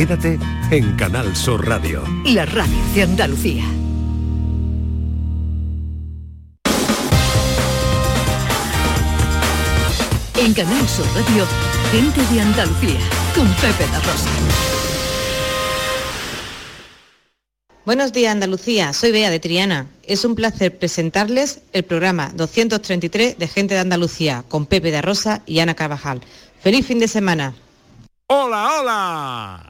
Quédate en Canal Sur Radio. La radio de Andalucía. En Canal Sur Radio, gente de Andalucía, con Pepe La Rosa. Buenos días Andalucía, soy Bea de Triana. Es un placer presentarles el programa 233 de Gente de Andalucía con Pepe de Rosa y Ana Carvajal. Feliz fin de semana. ¡Hola, hola!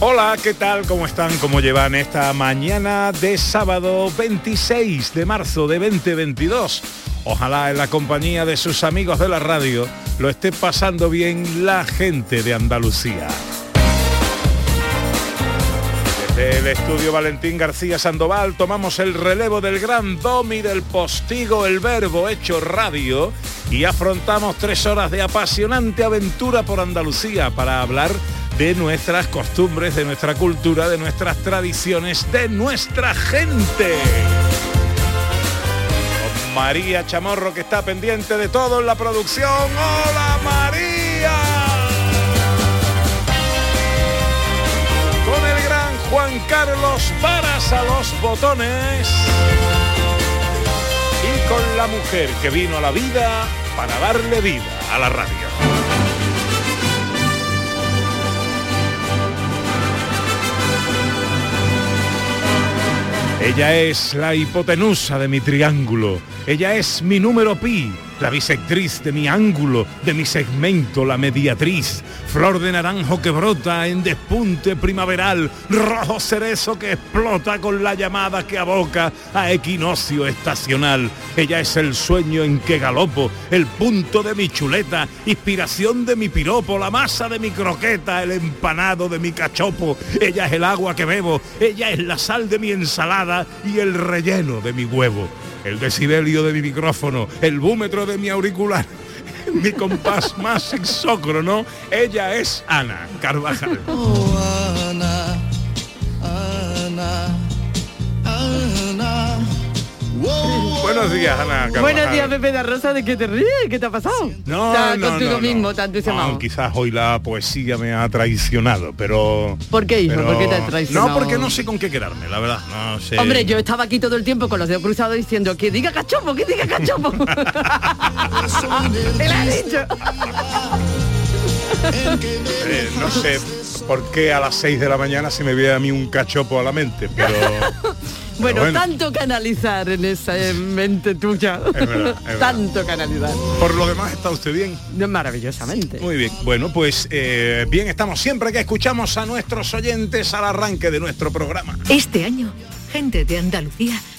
Hola, ¿qué tal? ¿Cómo están? ¿Cómo llevan esta mañana de sábado 26 de marzo de 2022? Ojalá en la compañía de sus amigos de la radio lo esté pasando bien la gente de Andalucía. Desde el estudio Valentín García Sandoval tomamos el relevo del gran domi del postigo El Verbo hecho radio y afrontamos tres horas de apasionante aventura por Andalucía para hablar de nuestras costumbres, de nuestra cultura, de nuestras tradiciones, de nuestra gente. Con María Chamorro que está pendiente de todo en la producción. ¡Hola María! Con el gran Juan Carlos Varas a los botones. Y con la mujer que vino a la vida para darle vida a la radio. Ella es la hipotenusa de mi triángulo. Ella es mi número pi, la bisectriz de mi ángulo, de mi segmento, la mediatriz. Flor de naranjo que brota en despunte primaveral, rojo cerezo que explota con la llamada que aboca a equinoccio estacional. Ella es el sueño en que galopo, el punto de mi chuleta, inspiración de mi piropo, la masa de mi croqueta, el empanado de mi cachopo. Ella es el agua que bebo, ella es la sal de mi ensalada y el relleno de mi huevo el decibelio de mi micrófono, el búmetro de mi auricular, mi compás más exócrono, ella es Ana Carvajal. Oh, Buenos días, Ana Carvajal. Buenos días, Pepe de Rosa, ¿de qué te ríes? ¿Qué te ha pasado? No, Estás no, contigo no, no. mismo, tan entusiasmado. No, quizás hoy la poesía me ha traicionado, pero... ¿Por qué, hijo? pero- ¿Por qué te ha traicionado? No, porque no sé con qué quedarme, la verdad. No sé. Hombre, yo estaba aquí todo el tiempo con los dedos cruzados diciendo que diga cachopo, que diga cachopo. ¡Te lo he dicho! Eh, no sé por qué a las 6 de la mañana se me viene a mí un cachopo a la mente, pero... Bueno, bueno. tanto canalizar en esa mente tuya. Es verdad, es verdad. tanto canalizar. Por lo demás, ¿está usted bien? Maravillosamente. Muy bien, bueno, pues eh, bien, estamos siempre que escuchamos a nuestros oyentes al arranque de nuestro programa. Este año, gente de Andalucía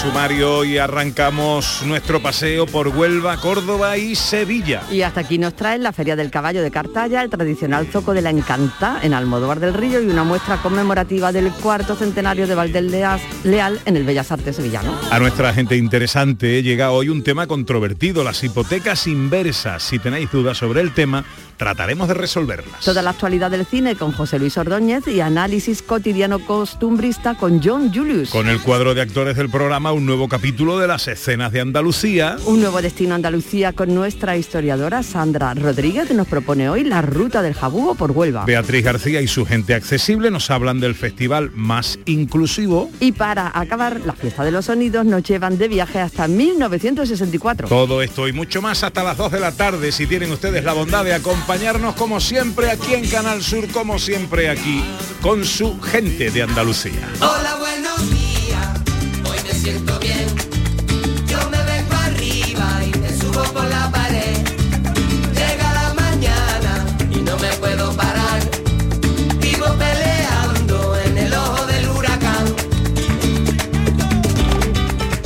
Sumario y arrancamos nuestro paseo por Huelva, Córdoba y Sevilla. Y hasta aquí nos traen la Feria del Caballo de Cartaya, el tradicional Zoco de la Encantá en Almodóvar del Río y una muestra conmemorativa del cuarto centenario de Valdel Leal en el Bellas Artes Sevillano. A nuestra gente interesante llega hoy un tema controvertido, las hipotecas inversas. Si tenéis dudas sobre el tema, trataremos de resolverlas. Toda la actualidad del cine con José Luis Ordóñez y análisis cotidiano costumbrista con John Julius. Con el cuadro de actores del programa un nuevo capítulo de las escenas de Andalucía. Un nuevo destino a Andalucía con nuestra historiadora Sandra Rodríguez que nos propone hoy la ruta del jabugo por Huelva. Beatriz García y su gente accesible nos hablan del festival más inclusivo. Y para acabar, la fiesta de los sonidos nos llevan de viaje hasta 1964. Todo esto y mucho más hasta las 2 de la tarde si tienen ustedes la bondad de acompañarnos como siempre aquí en Canal Sur, como siempre aquí con su gente de Andalucía. Hola, buenos días, hoy me siento bien. Yo me vengo arriba y me subo por la pared. Llega la mañana y no me puedo parar. Vivo peleando en el ojo del huracán.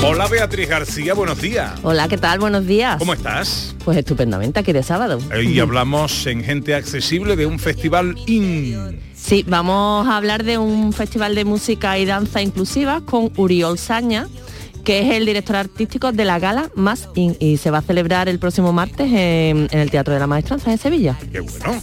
Hola Beatriz García, buenos días. Hola, ¿qué tal? Buenos días. ¿Cómo estás? Pues estupendamente, aquí de sábado. Hoy hablamos en Gente Accesible de un festival IN. Sí, vamos a hablar de un festival de música y danza inclusiva con Uriol Saña, que es el director artístico de la gala Más IN y se va a celebrar el próximo martes en, en el Teatro de la Maestranza en Sevilla. Qué bueno.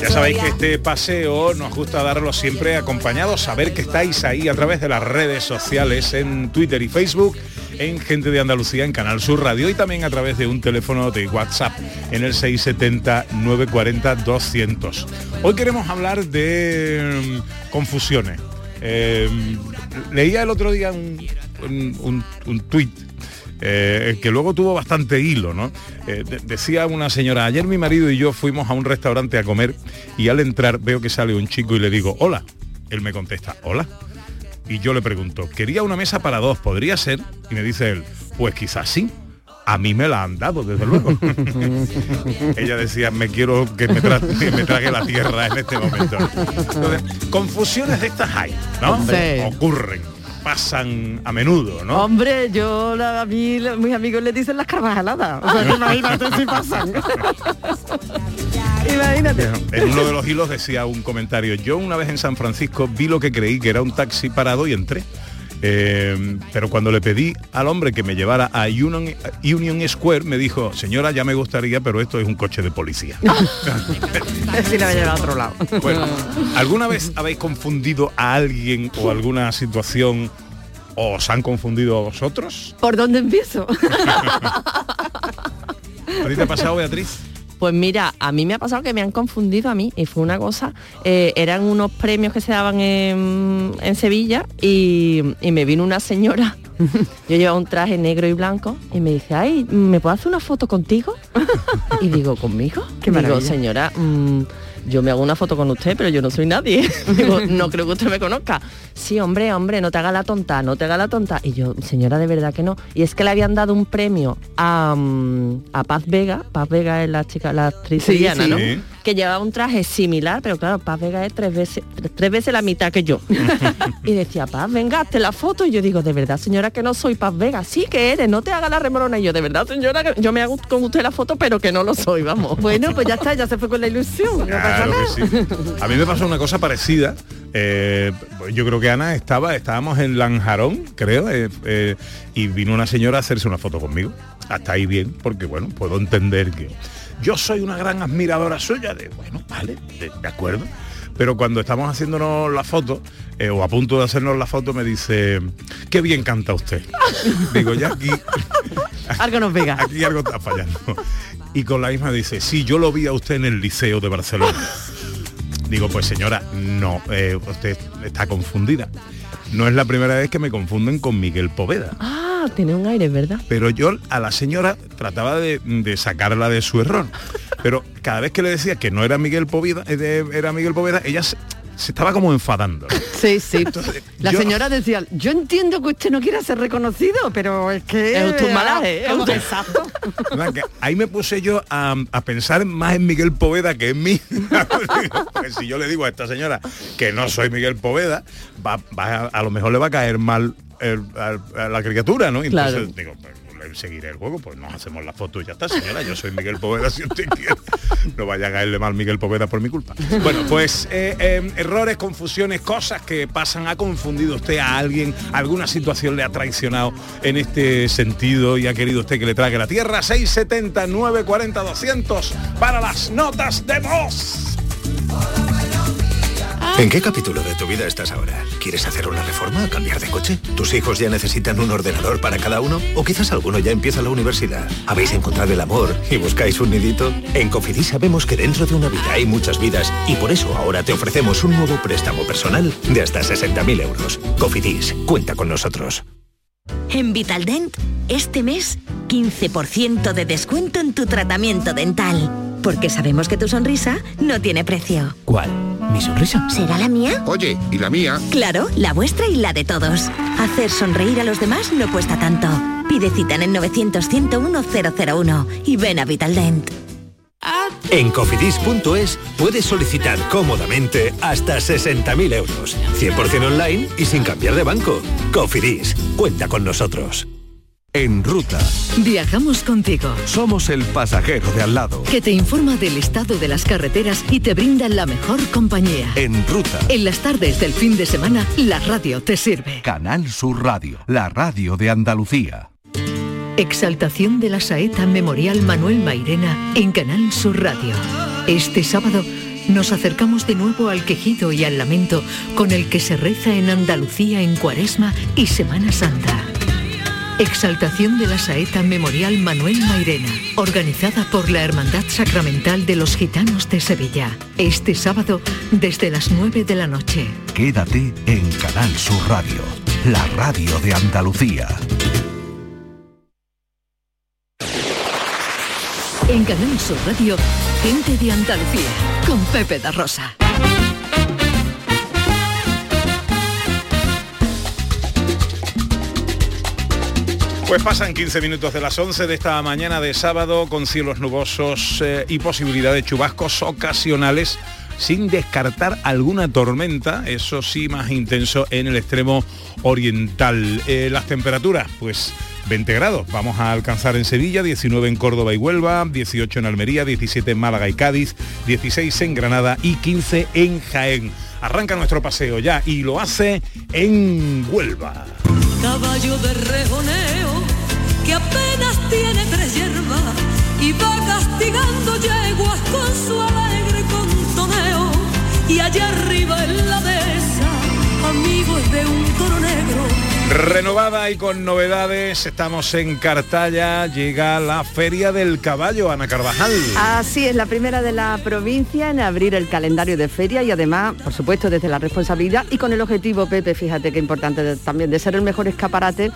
Ya sabéis que este paseo nos gusta darlo siempre acompañado, saber que estáis ahí a través de las redes sociales en Twitter y Facebook, en Gente de Andalucía, en Canal Sur Radio y también a través de un teléfono de WhatsApp en el 670-940-200. Hoy queremos hablar de mm, confusiones. Eh, leía el otro día un, un, tuit eh, que luego tuvo bastante hilo, ¿no? Eh, de- decía una señora, ayer mi marido y yo fuimos a un restaurante a comer y al entrar veo que sale un chico y le digo, hola. Él me contesta, hola. Y yo le pregunto, quería una mesa para dos, ¿podría ser? Y me dice él, pues quizás sí. A mí me la han dado, desde luego. Ella decía, me quiero que me, tra- que me trague la tierra en este momento. Entonces, confusiones de estas hay, ¿no? Sí. Ocurren, pasan a menudo, ¿no? Hombre, yo la- a mí la- mis amigos le dicen las carvajaladas. O sea, imagínate si pasan. imagínate. En uno de los hilos decía un comentario, yo una vez en San Francisco vi lo que creí que era un taxi parado y entré. Eh, pero cuando le pedí al hombre que me llevara a Union, Union Square, me dijo, señora, ya me gustaría, pero esto es un coche de policía. si la voy a llevar a otro lado. Bueno, ¿alguna vez habéis confundido a alguien o alguna situación o os han confundido a vosotros? ¿Por dónde empiezo? ¿A ti te ha pasado, Beatriz? Pues mira, a mí me ha pasado que me han confundido a mí y fue una cosa, eh, eran unos premios que se daban en, en Sevilla y, y me vino una señora, yo llevaba un traje negro y blanco y me dice, ay, ¿me puedo hacer una foto contigo? Y digo, ¿conmigo? Qué digo, maravilla. señora, mm, yo me hago una foto con usted, pero yo no soy nadie. digo, no creo que usted me conozca. Sí, hombre, hombre, no te haga la tonta, no te haga la tonta. Y yo, señora, de verdad que no. Y es que le habían dado un premio a, mm, a Paz Vega, Paz Vega es la chica, la actriz Sí, sí. ¿no? Sí. Que llevaba un traje similar, pero claro, Paz Vega es tres veces, tres, tres veces la mitad que yo. y decía, Paz, venga, hazte la foto. Y yo digo, de verdad, señora, que no soy Paz Vega. Sí que eres, no te haga la remorona. Y yo, de verdad, señora, yo me hago con usted la foto, pero que no lo soy, vamos. Bueno, pues ya está, ya se fue con la ilusión. No pasa Claro nada. que sí. A mí me pasó una cosa parecida. Eh, yo creo que Ana estaba, estábamos en Lanjarón, creo, eh, eh, y vino una señora a hacerse una foto conmigo. Hasta ahí bien, porque bueno, puedo entender que yo soy una gran admiradora suya de, bueno, vale, de, de acuerdo. Pero cuando estamos haciéndonos la foto, eh, o a punto de hacernos la foto, me dice, qué bien canta usted. Digo, ya aquí, Algo nos pega. aquí algo está fallando. Y con la misma dice, sí, yo lo vi a usted en el Liceo de Barcelona. Digo, pues señora, no, eh, usted está confundida. No es la primera vez que me confunden con Miguel Poveda. Ah, tiene un aire, ¿verdad? Pero yo a la señora trataba de, de sacarla de su error. Pero cada vez que le decía que no era Miguel Poveda, eh, era Miguel Poveda, ella se, se estaba como enfadando. Sí, sí. La yo- señora decía, yo entiendo que usted no quiera ser reconocido, pero es que... Es usted un malaje, es Como- usted- Exacto. Ahí me puse yo a, a pensar más en Miguel Poveda que en mí. Porque si yo le digo a esta señora que no soy Miguel Poveda, va, va- a lo mejor le va a caer mal el- a, a la criatura, ¿no? Y Entonces Claro. digo, pues seguiré el juego, pues nos hacemos la foto y ya está, señora, yo soy Miguel Poveda si usted quiere. No vaya a caerle mal Miguel Poveda por mi culpa. Bueno, pues eh, eh, errores, confusiones, cosas que pasan. ¿Ha confundido usted a alguien? ¿Alguna situación le ha traicionado en este sentido y ha querido usted que le trague la tierra? 670 940 200 para las notas de voz. ¿En qué capítulo de tu vida estás ahora? ¿Quieres hacer una reforma? ¿Cambiar de coche? ¿Tus hijos ya necesitan un ordenador para cada uno? ¿O quizás alguno ya empieza la universidad? ¿Habéis encontrado el amor y buscáis un nidito? En Cofidis sabemos que dentro de una vida hay muchas vidas y por eso ahora te ofrecemos un nuevo préstamo personal de hasta 60.000 euros. Cofidis, cuenta con nosotros. En Vitaldent, este mes, 15% de descuento en tu tratamiento dental. Porque sabemos que tu sonrisa no tiene precio. ¿Cuál? ¿Mi sonrisa? ¿Será la mía? Oye, ¿y la mía? Claro, la vuestra y la de todos. Hacer sonreír a los demás no cuesta tanto. Pide cita en el 900-101-001 y ven a Vitaldent. En cofidis.es puedes solicitar cómodamente hasta 60.000 euros. 100% online y sin cambiar de banco. Cofidis, cuenta con nosotros. En ruta. Viajamos contigo. Somos el pasajero de al lado. Que te informa del estado de las carreteras y te brinda la mejor compañía. En ruta. En las tardes del fin de semana, la radio te sirve. Canal Sur Radio, la radio de Andalucía. Exaltación de la saeta Memorial Manuel Mairena en Canal Sur Radio. Este sábado nos acercamos de nuevo al quejido y al lamento con el que se reza en Andalucía en Cuaresma y Semana Santa. Exaltación de la Saeta Memorial Manuel Mairena, organizada por la Hermandad Sacramental de los Gitanos de Sevilla. Este sábado desde las 9 de la noche. Quédate en Canal Sur Radio, la radio de Andalucía. En Canal Sur Radio, gente de Andalucía, con Pepe da Rosa. Pues pasan 15 minutos de las 11 de esta mañana de sábado con cielos nubosos eh, y posibilidad de chubascos ocasionales sin descartar alguna tormenta, eso sí más intenso en el extremo oriental. Eh, las temperaturas, pues 20 grados vamos a alcanzar en Sevilla, 19 en Córdoba y Huelva, 18 en Almería, 17 en Málaga y Cádiz, 16 en Granada y 15 en Jaén. Arranca nuestro paseo ya y lo hace en Huelva. Caballo de rejoneo que apenas tiene tres hierbas y va castigando yeguas con su alegre contoneo y allá arriba en la dehesa amigos de un toro negro Renovada y con novedades, estamos en Cartaya, llega la Feria del Caballo, Ana Carvajal. Así es, la primera de la provincia en abrir el calendario de feria y además, por supuesto, desde la responsabilidad y con el objetivo, Pepe, fíjate qué importante de- también, de ser el mejor escaparate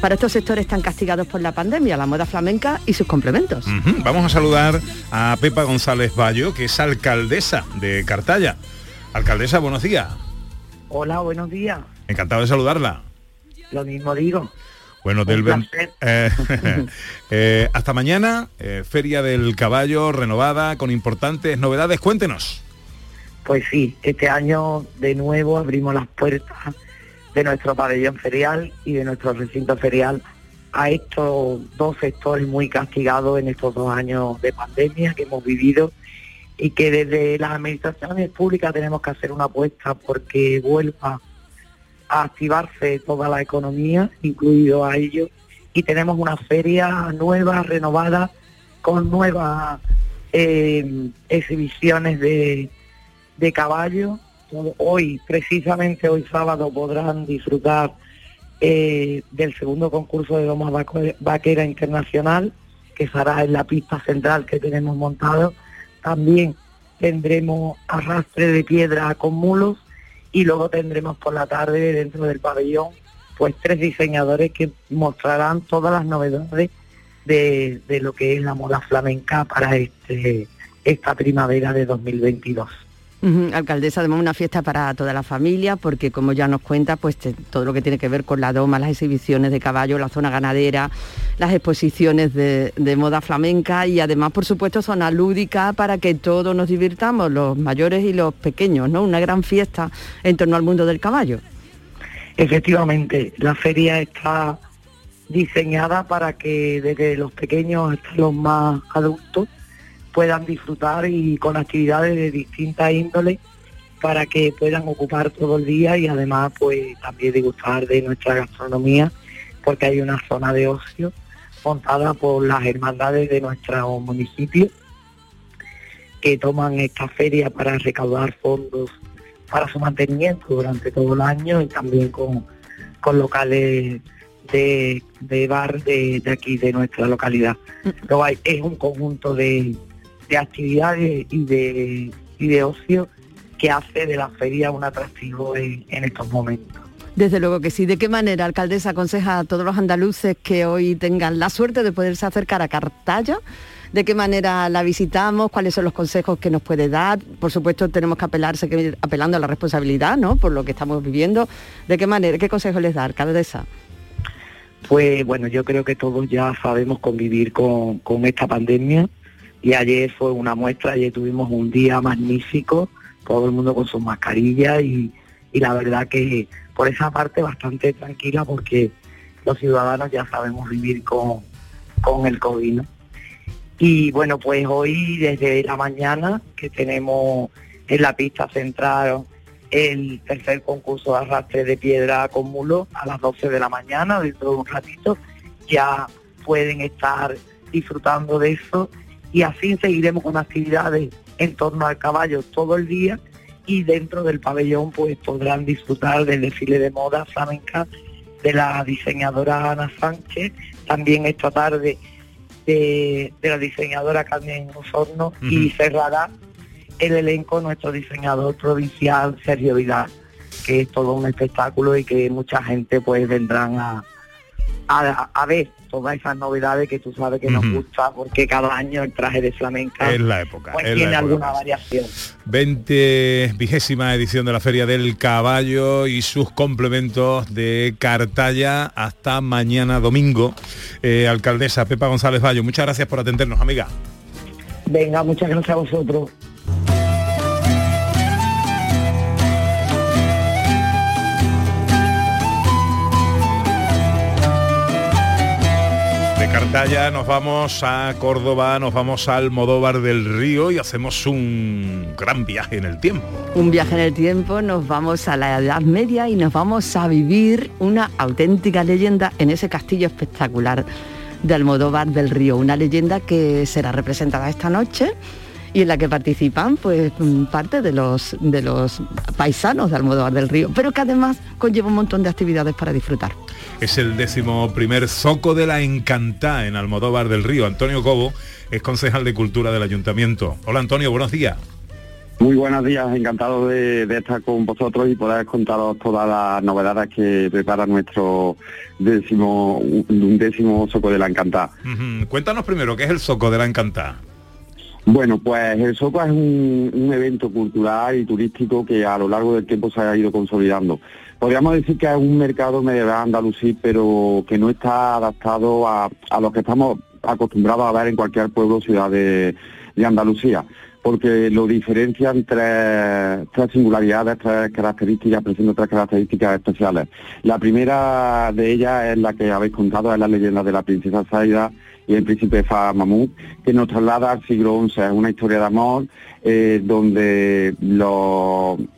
para estos sectores tan castigados por la pandemia, la moda flamenca y sus complementos. Vamos a saludar a Pepa González Bayo, que es alcaldesa de Cartaya. Alcaldesa, buenos días. Hola, buenos días. Encantado de saludarla. Lo mismo digo. Bueno, del eh, eh, hasta mañana, eh, Feria del Caballo renovada con importantes novedades. Cuéntenos. Pues sí, este año de nuevo abrimos las puertas de nuestro pabellón ferial y de nuestro recinto ferial a estos dos sectores muy castigados en estos dos años de pandemia que hemos vivido y que desde las administraciones públicas tenemos que hacer una apuesta porque vuelva a activarse toda la economía, incluido a ello, y tenemos una feria nueva, renovada, con nuevas eh, exhibiciones de, de Hoy, precisamente hoy sábado, podrán disfrutar eh, del segundo concurso de Vaco- Vaquera Internacional, que será en la pista central que tenemos montado. También tendremos arrastre de piedra con mulos y luego tendremos por la tarde dentro del pabellón pues tres diseñadores que mostrarán todas las novedades de, de lo que es la moda flamenca para este esta primavera de 2022. Alcaldesa, además una fiesta para toda la familia, porque como ya nos cuenta, pues todo lo que tiene que ver con la doma, las exhibiciones de caballo, la zona ganadera, las exposiciones de, de moda flamenca y además, por supuesto, zona lúdica para que todos nos divirtamos, los mayores y los pequeños, ¿no? Una gran fiesta en torno al mundo del caballo. Efectivamente, la feria está diseñada para que desde los pequeños hasta los más adultos puedan disfrutar y con actividades de distintas índoles para que puedan ocupar todo el día y además pues también degustar de nuestra gastronomía porque hay una zona de ocio montada por las hermandades de nuestro municipio que toman esta feria para recaudar fondos para su mantenimiento durante todo el año y también con, con locales de, de bar de, de aquí, de nuestra localidad. Luego hay, es un conjunto de, de actividades y de, y de ocio que hace de la feria un atractivo en, en estos momentos. Desde luego que sí. ¿De qué manera, alcaldesa, aconseja a todos los andaluces que hoy tengan la suerte de poderse acercar a Cartaya? ¿De qué manera la visitamos? ¿Cuáles son los consejos que nos puede dar? Por supuesto, tenemos que apelar, seguir apelando a la responsabilidad, ¿no? Por lo que estamos viviendo. ¿De qué manera, qué consejos les da, alcaldesa? Pues bueno, yo creo que todos ya sabemos convivir con, con esta pandemia y ayer fue una muestra, ayer tuvimos un día magnífico, todo el mundo con sus mascarillas y, y la verdad que por esa parte bastante tranquila porque los ciudadanos ya sabemos vivir con, con el COVID. ¿no? Y bueno, pues hoy desde la mañana que tenemos en la pista central el tercer concurso de arrastre de piedra con mulo a las 12 de la mañana, dentro de un ratito, ya pueden estar disfrutando de eso y así seguiremos con actividades en torno al caballo todo el día y dentro del pabellón pues podrán disfrutar del desfile de moda flamenca de la diseñadora Ana Sánchez, también esta tarde de, de la diseñadora Carmen Osorno y cerrará el elenco nuestro diseñador provincial Sergio Vidal, que es todo un espectáculo y que mucha gente pues vendrán a, a, a ver todas esas novedades que tú sabes que nos gusta porque cada año el traje de flamenca Es la época, pues es la tiene época. alguna variación. 20 vigésima edición de la Feria del Caballo y sus complementos de Cartaya hasta mañana domingo. Eh, alcaldesa Pepa González Bayo, muchas gracias por atendernos, amiga. Venga, muchas gracias a vosotros. Cartaya nos vamos a Córdoba, nos vamos al Modóvar del Río y hacemos un gran viaje en el tiempo. Un viaje en el tiempo, nos vamos a la Edad Media y nos vamos a vivir una auténtica leyenda en ese castillo espectacular de Almodóvar del Río, una leyenda que será representada esta noche y en la que participan pues mm, parte de los de los paisanos de Almodóvar del Río, pero que además conlleva un montón de actividades para disfrutar. Es el décimo primer Zoco de la Encantá en Almodóvar del Río. Antonio Cobo es concejal de Cultura del Ayuntamiento. Hola Antonio, buenos días. Muy buenos días, encantado de, de estar con vosotros y poder contaros todas las novedades que prepara nuestro décimo, un décimo Soco de la Encantada. Cuéntanos primero, ¿qué es el Zoco de la Encantá? Bueno, pues el Soco es un, un evento cultural y turístico que a lo largo del tiempo se ha ido consolidando. Podríamos decir que es un mercado medieval andalusí, pero que no está adaptado a, a lo que estamos acostumbrados a ver en cualquier pueblo o ciudad de, de Andalucía, porque lo diferencian tres, tres singularidades, tres características, presenta tres características especiales. La primera de ellas es la que habéis contado, es la leyenda de la princesa Zaida y el príncipe Fa Mahmud, que nos traslada al siglo XI, es una historia de amor eh, donde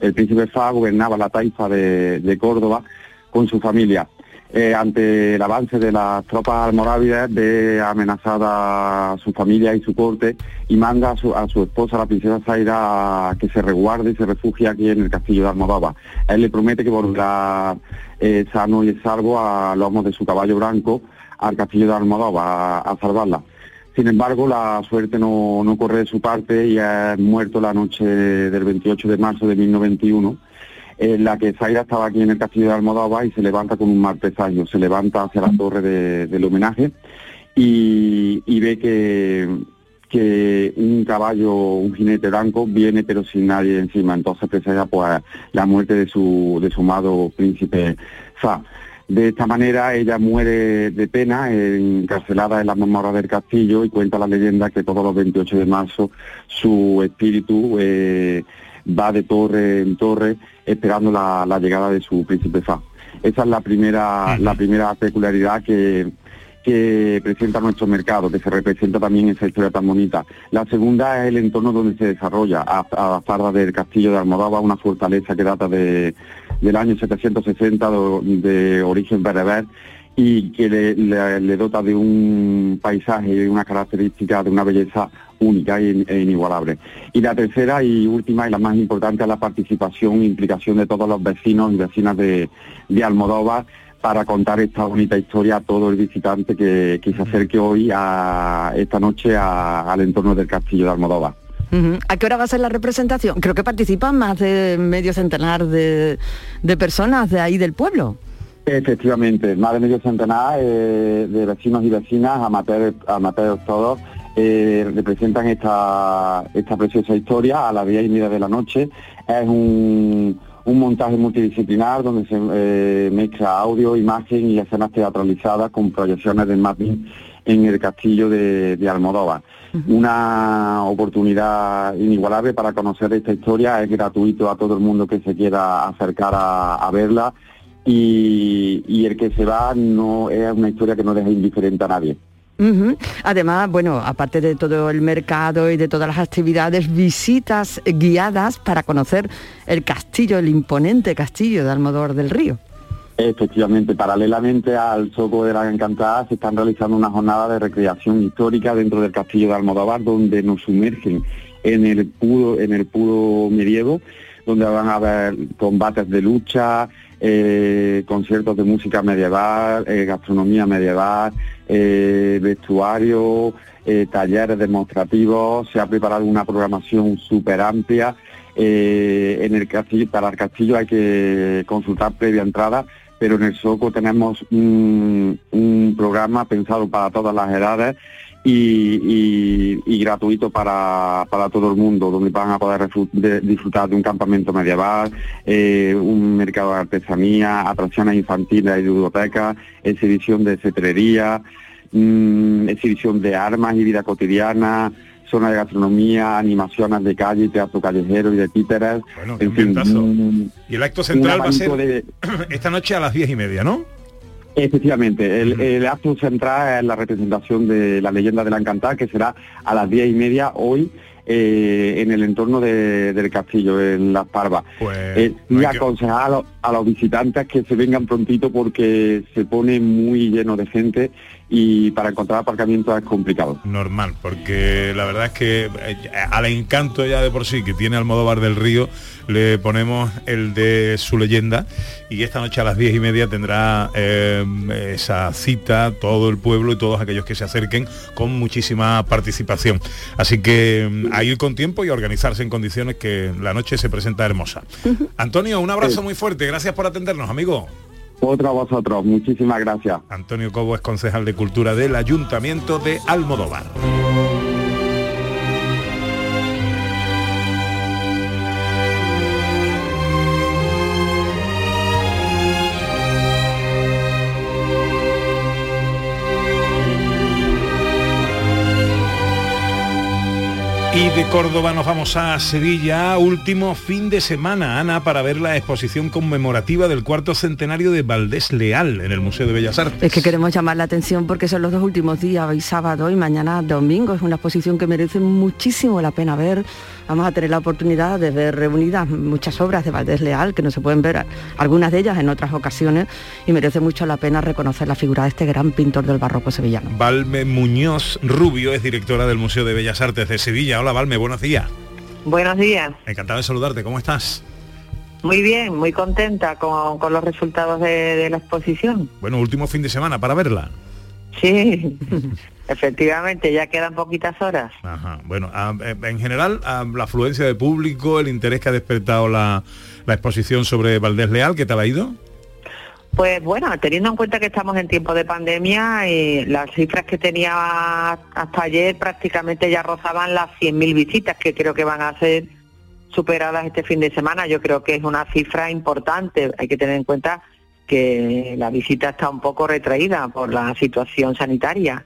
el príncipe Fa gobernaba la taifa de, Córdoba con su familia. Eh, ante el avance de las tropas almorávides ve amenazada a su familia y su corte y manda a su, esposa, la princesa Zaira, a que se resguarde y se refugie aquí en el castillo de Almodóvar. Él le promete que volverá eh, sano y salvo a lomos de su caballo blanco al castillo de Almodóvar a, salvarla. Sin embargo, la suerte no, no corre de su parte y es muerto la noche del 28 de marzo de 1921 en la que Zaira estaba aquí en el castillo de Almodóvar y se levanta con un mal presagio, se levanta hacia la torre de- del homenaje y, ve que, que un caballo, un jinete blanco viene pero sin nadie encima, entonces presagia pues la muerte de su, de su amado príncipe Fa. De esta manera ella muere de pena, encarcelada en las mazmorras del castillo y cuenta la leyenda que todos los 28 de marzo su espíritu eh, va de torre en torre esperando la, la llegada de su príncipe Fa. Esa es la primera, la primera peculiaridad que, que presenta nuestro mercado, que se representa también en esa historia tan bonita. La segunda es el entorno donde se desarrolla, a, a la farda del castillo de Almodóvar, una fortaleza que data de, del año 760 de, origen bereber y que le, le- le dota de un paisaje y una característica de una belleza única e, e inigualable. Y la tercera y última y la más importante es la participación e implicación de todos los vecinos y vecinas de, de Almodóvar para contar esta bonita historia a todo el visitante que, que se acerque hoy a esta noche a- al entorno del castillo de Almodóvar. ¿A qué hora va a ser la representación? Creo que participan más de medio centenar de, personas de ahí del pueblo. Efectivamente, más de medio centenar eh, de vecinos y vecinas, amateurs, todos, eh, representan esta, preciosa historia a las diez y media de la noche. Es un, un montaje multidisciplinar donde se eh, mezcla audio, imagen y escenas teatralizadas con proyecciones de mapping en el castillo de, de Almodóvar. Una oportunidad inigualable para conocer esta historia, es gratuito a todo el mundo que se quiera acercar a, a verla y, y el que se va no es una historia que no deja indiferente a nadie. Además, bueno, aparte de todo el mercado y de todas las actividades, visitas guiadas para conocer el castillo, el imponente castillo de Almodóvar del Río. Efectivamente, paralelamente al Zoco de la Encantada se están realizando una jornada de recreación histórica dentro del castillo de Almodóvar donde nos sumergen en el puro, en el puro medievo, donde van a haber combates de lucha, eh, conciertos de música medieval, eh, gastronomía medieval, eh, vestuario, talleres demostrativos, se ha preparado una programación súper amplia. En el castillo, para el castillo hay que consultar previa entrada, pero en el Soco tenemos un, programa pensado para todas las edades y, gratuito para, para todo el mundo, donde van a poder disfrutar de un campamento medieval, eh, un mercado de artesanía, atracciones infantiles y bibliotecas, exhibición de cetrería, mm, exhibición de armas y vida cotidiana, zona de gastronomía, animaciones de calle, teatro callejero y de títeres. Bueno, en fin, Y el acto central va a ser de- esta noche a las diez y media, ¿no? Efectivamente, el, el acto central es la representación de la leyenda de la Encantada, que será a las diez y media hoy eh, en el entorno de- del castillo, en Las Parvas. Pues Eh, no y que- aconsejar a, los- a los visitantes que se vengan prontito porque se pone muy lleno de gente y para encontrar aparcamiento es complicado. normal, porque la verdad es que eh, al encanto ya de por sí que tiene Almodóvar del Río, le ponemos el de su leyenda y esta noche a las diez y media tendrá eh, esa cita todo el pueblo y todos aquellos que se acerquen con muchísima participación. Así que mm, a ir con tiempo y a organizarse en condiciones que la noche se presenta hermosa. Antonio, un abrazo Sí. muy fuerte, gracias por atendernos, amigo. Otro a vosotros, muchísimas gracias. Antonio Cobo es concejal de Cultura del Ayuntamiento de Almodóvar. Y de Córdoba nos vamos a Sevilla, último fin de semana, Ana, para ver la exposición conmemorativa del cuarto centenario de Valdés Leal en el Museo de Bellas Artes. Es que queremos llamar la atención porque son los dos últimos días, hoy sábado y mañana domingo. Es una exposición que merece muchísimo la pena ver. Vamos a tener la oportunidad de ver reunidas muchas obras de Valdés Leal, que no se pueden ver algunas de ellas en otras ocasiones, y merece mucho la pena reconocer la figura de este gran pintor del barroco sevillano. Valme Muñoz Rubio es directora del Museo de Bellas Artes de Sevilla. Hola Valme, buenos días. Buenos días. Encantado de saludarte, ¿cómo estás? Muy bien, muy contenta con, con los resultados de, de la exposición. Bueno, último fin de semana para verla. Sí, efectivamente, ya quedan poquitas horas. Ajá. Bueno, en general, la afluencia de público, el interés que ha despertado la, la exposición sobre Valdés Leal, ¿qué tal ha ido? Pues bueno, teniendo en cuenta que estamos en tiempo de pandemia y las cifras que tenía hasta ayer prácticamente ya rozaban las 100.000 visitas que creo que van a ser superadas este fin de semana. Yo creo que es una cifra importante. Hay que tener en cuenta que la visita está un poco retraída por la situación sanitaria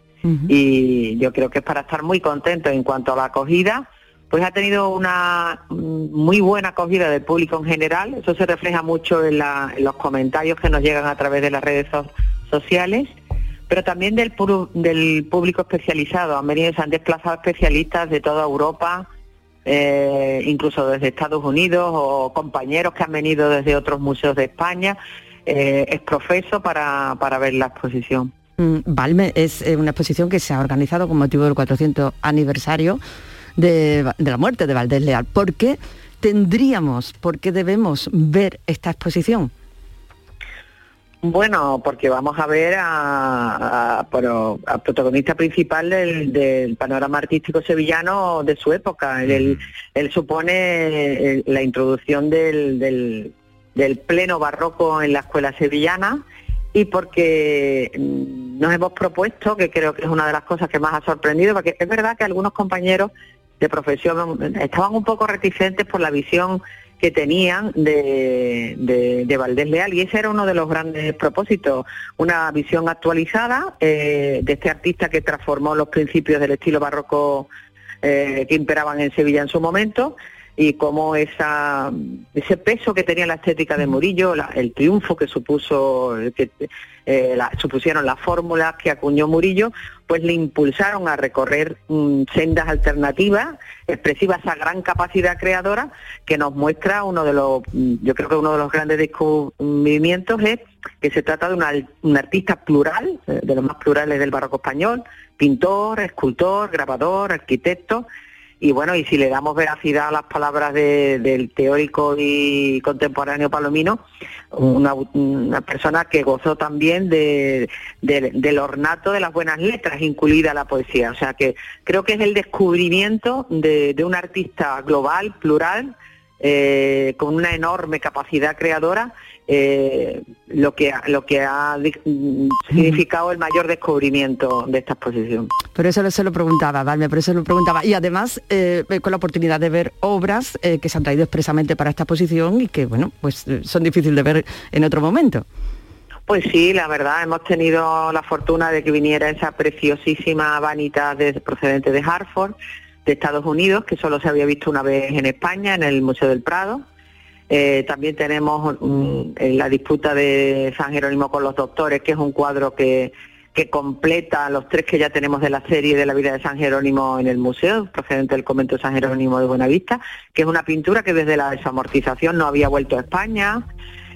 y yo creo que es para estar muy contento en cuanto a la acogida. Pues ha tenido una muy buena acogida del público en general, eso se refleja mucho en, la- en los comentarios que nos llegan a través de las redes so- sociales, pero también del, del público especializado. Han venido, se han desplazado especialistas de toda Europa, eh, incluso desde Estados Unidos o compañeros que han venido desde otros museos de España, eh, es profeso para, para ver la exposición. Mm, Valme es eh, una exposición que se ha organizado con motivo del 400 aniversario de, de la muerte de Valdés Leal. ¿Por qué tendríamos, por qué debemos ver esta exposición? Bueno, porque vamos a ver a, a- pero al protagonista principal del, del panorama artístico sevillano de su época. Él, él- él supone eh, la introducción del, del- del pleno barroco en la escuela sevillana y porque mm, nos hemos propuesto, que creo que es una de las cosas que más ha sorprendido, porque es verdad que algunos compañeros de profesión estaban un poco reticentes por la visión que tenían de, de, Valdés Leal y ese era uno de los grandes propósitos, una visión actualizada eh, de este artista que transformó los principios del estilo barroco eh, que imperaban en Sevilla en su momento y cómo esa, ese peso que tenía la estética de Murillo, el triunfo que supuso, que eh, la- supusieron las fórmulas que acuñó Murillo, pues le impulsaron a recorrer mm, sendas alternativas, expresivas esa gran capacidad creadora que nos muestra uno de los, mm, yo creo que uno de los grandes descubrimientos es que se trata de una- un artista plural, eh, de los más plurales del barroco español, pintor, escultor, grabador, arquitecto, y bueno, y si le damos veracidad a las palabras de- del teórico y contemporáneo Palomino, una, una persona que gozó también de, de- del ornato de las buenas letras, incluida la poesía. O sea que creo que es el descubrimiento de, de un artista global, plural, eh, con una enorme capacidad creadora, eh, lo que ha- lo que ha significado el mayor descubrimiento de esta exposición. Por eso se lo preguntaba, Valme, por eso lo preguntaba. Y además, eh, con la oportunidad de ver obras eh, que se han traído expresamente para esta exposición y que, bueno, pues eh, son difíciles de ver en otro momento. Pues sí, la verdad, hemos tenido la fortuna de que viniera esa preciosísima vanita de- procedente de Hartford, de Estados Unidos, que solo se había visto una vez en España, en el Museo del Prado. Eh, también tenemos mm, la disputa de San Jerónimo con los doctores, que es un cuadro que, que completa los tres que ya tenemos de la serie de la vida de San Jerónimo en el museo, procedente del convento San Jerónimo de Buenavista, que es una pintura que desde la desamortización no había vuelto a España.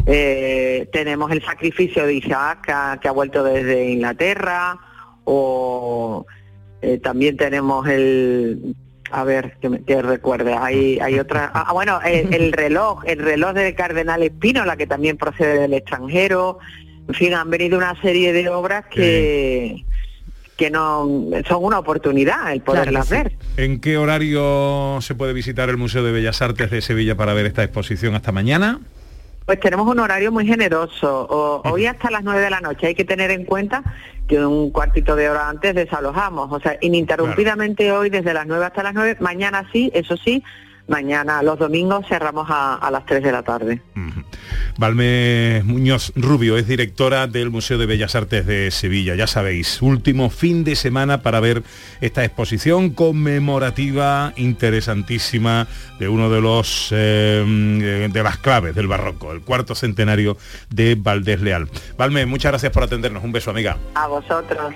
Eh, tenemos el sacrificio de Isaac que ha, que ha vuelto desde Inglaterra o eh, también tenemos el a ver que, me- que recuerde. Hay hay otra. Ah, bueno el, el reloj el reloj del cardenal Espínola que también procede del extranjero. En fin han venido una serie de obras que que no son una oportunidad el poderlas ver. ¿En qué horario se puede visitar el Museo de Bellas Artes de Sevilla para ver esta exposición hasta mañana? Pues tenemos un horario muy generoso. O- hoy hasta las 9 de la noche. Hay que tener en cuenta que un cuartito de hora antes desalojamos. O sea, ininterrumpidamente hoy desde las 9 hasta las 9. Mañana sí, eso sí. Mañana, los domingos, cerramos a, a las 3 de la tarde. Valme Muñoz Rubio es directora del Museo de Bellas Artes de Sevilla. Ya sabéis, último fin de semana para ver esta exposición conmemorativa interesantísima de uno de los eh, de las claves del barroco, el cuarto centenario de Valdés Leal. Valme, muchas gracias por atendernos. Un beso, amiga. A vosotros.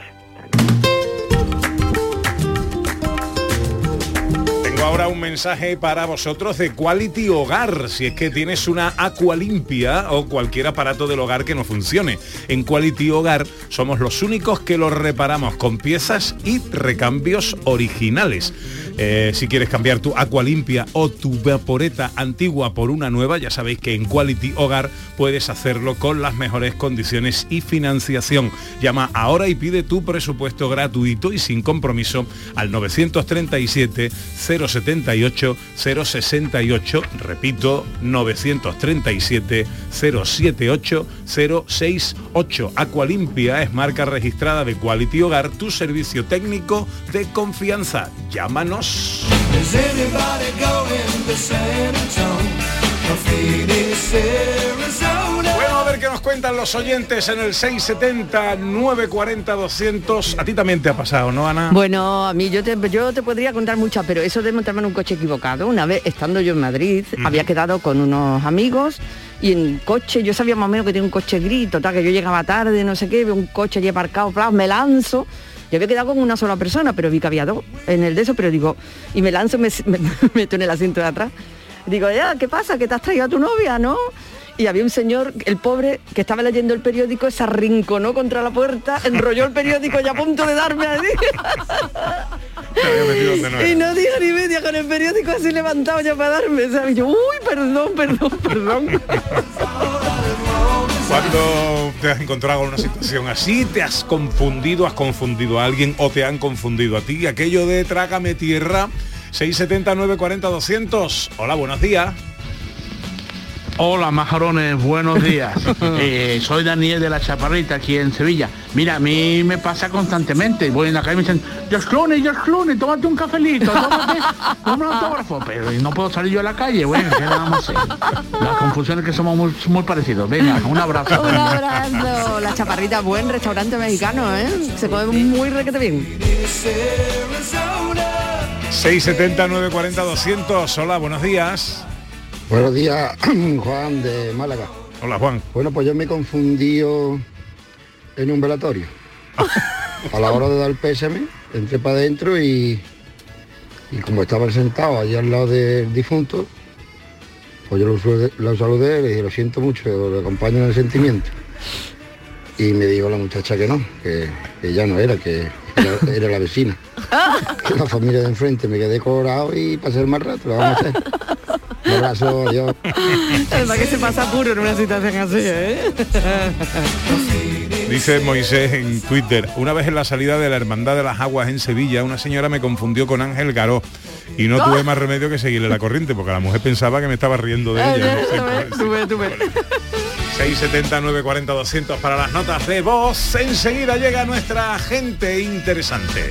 Un mensaje para vosotros de Quality Hogar, si es que tienes una agua limpia o cualquier aparato del hogar que no funcione. En Quality Hogar somos los únicos que lo reparamos con piezas y recambios originales. Eh, si quieres cambiar tu agua limpia o tu vaporeta antigua por una nueva, ya sabéis que en Quality Hogar puedes hacerlo con las mejores condiciones y financiación. Llama ahora y pide tu presupuesto gratuito y sin compromiso al 937 078 068. Repito, 937 078 068. Aqualimpia es marca registrada de Quality Hogar, tu servicio técnico de confianza. Llámanos. Is anybody going to San Antonio? Or Phoenix, Arizona? Bueno, a ver qué nos cuentan los oyentes en el 670 940 200. A ti también te ha pasado, ¿no, Ana? Bueno, a mí yo te, yo te podría contar muchas, pero eso de montarme en un coche equivocado. Una vez, estando yo en Madrid, había quedado con unos amigos y en coche, yo sabía más o menos que tenía un coche gris, total, que yo llegaba tarde, no sé qué, veo un coche allí aparcado, plau, me lanzo. Yo había quedado con una sola persona, pero vi que había dos en el de eso, pero digo, y me lanzo, me, me meto en el asiento de atrás. Digo, ya, ¿qué pasa? ¿Que te has traído a tu novia, no? y había un señor, el pobre, que estaba leyendo el periódico, se arrinconó contra la puerta, enrolló el periódico y a punto de darme a Y no dijo ni media con el periódico así levantado ya para darme. ¿sabes? Yo, uy, perdón, perdón, perdón. Cuando te has encontrado en una situación así, te has confundido, has confundido a alguien o te han confundido a ti. Aquello de trágame tierra, 670 940 200. Hola, buenos días. Hola majarones, buenos días. Eh, soy Daniel de la Chaparrita aquí en Sevilla. Mira, a mí me pasa constantemente. Voy en la calle y me dicen, George Clooney, George Clooney, tómate un cafelito, tómate un autógrafo. Pero no puedo salir yo a la calle. Bueno, ¿qué vamos a hacer? Las confusiones que somos muy, muy parecidos. Venga, un abrazo. Un abrazo. La Chaparrita, buen restaurante mexicano, ¿eh? Se come muy requete bien. 670 940 200. Hola, buenos días. Buenos días, Juan de Málaga. Hola, Juan. Bueno, pues yo me he confundido en un velatorio. A la hora de dar el pésame, entré para adentro y, y como estaban sentados allí al lado del difunto, pues yo lo, saludé- lo saludé y le dije, lo siento mucho, le acompaño en el sentimiento. Y me dijo la muchacha que no, que, que ya no era, que era, era la vecina. Que la familia de enfrente me quedé colorado y pasé el mal rato, lo vamos a hacer. Un abrazo, adiós. Además que se pasa puro en una situación así, ¿eh? Dice Moisés en Twitter, una vez en la salida de la Hermandad de las Aguas en Sevilla, una señora me confundió con Ángel Garó y no tuve más remedio que seguirle la corriente porque la mujer pensaba que me estaba riendo de ella. No sé, Tú ves, tú ves. 670 940 200 para las notas de voz. Enseguida llega nuestra gente interesante.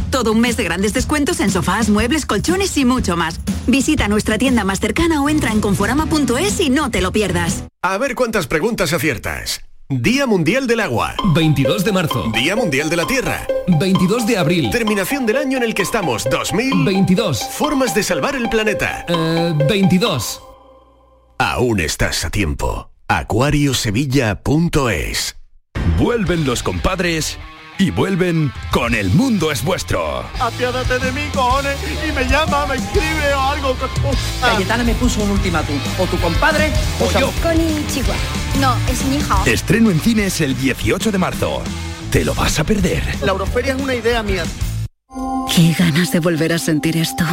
Todo un mes de grandes descuentos en sofás, muebles, colchones y mucho más. Visita nuestra tienda más cercana o entra en conforama.es y no te lo pierdas. A ver cuántas preguntas aciertas. Día Mundial del Agua. 22 de marzo. Día Mundial de la Tierra. 22 de abril. Terminación del año en el que estamos. 2022. Formas de salvar el planeta. 22. Aún estás a tiempo. Acuariosevilla.es Vuelven los compadres y vuelven con El Mundo es Vuestro. Apiádate de mí, cojones, y me llama, me escribe o algo. Cayetana me puso un ultimátum. O tu compadre o yo. Chihuahua. No, es mi hija. Estreno en cines el 18 de marzo. ¿Te lo vas a perder? La Euroferia es una idea mía. Qué ganas de volver a sentir esto.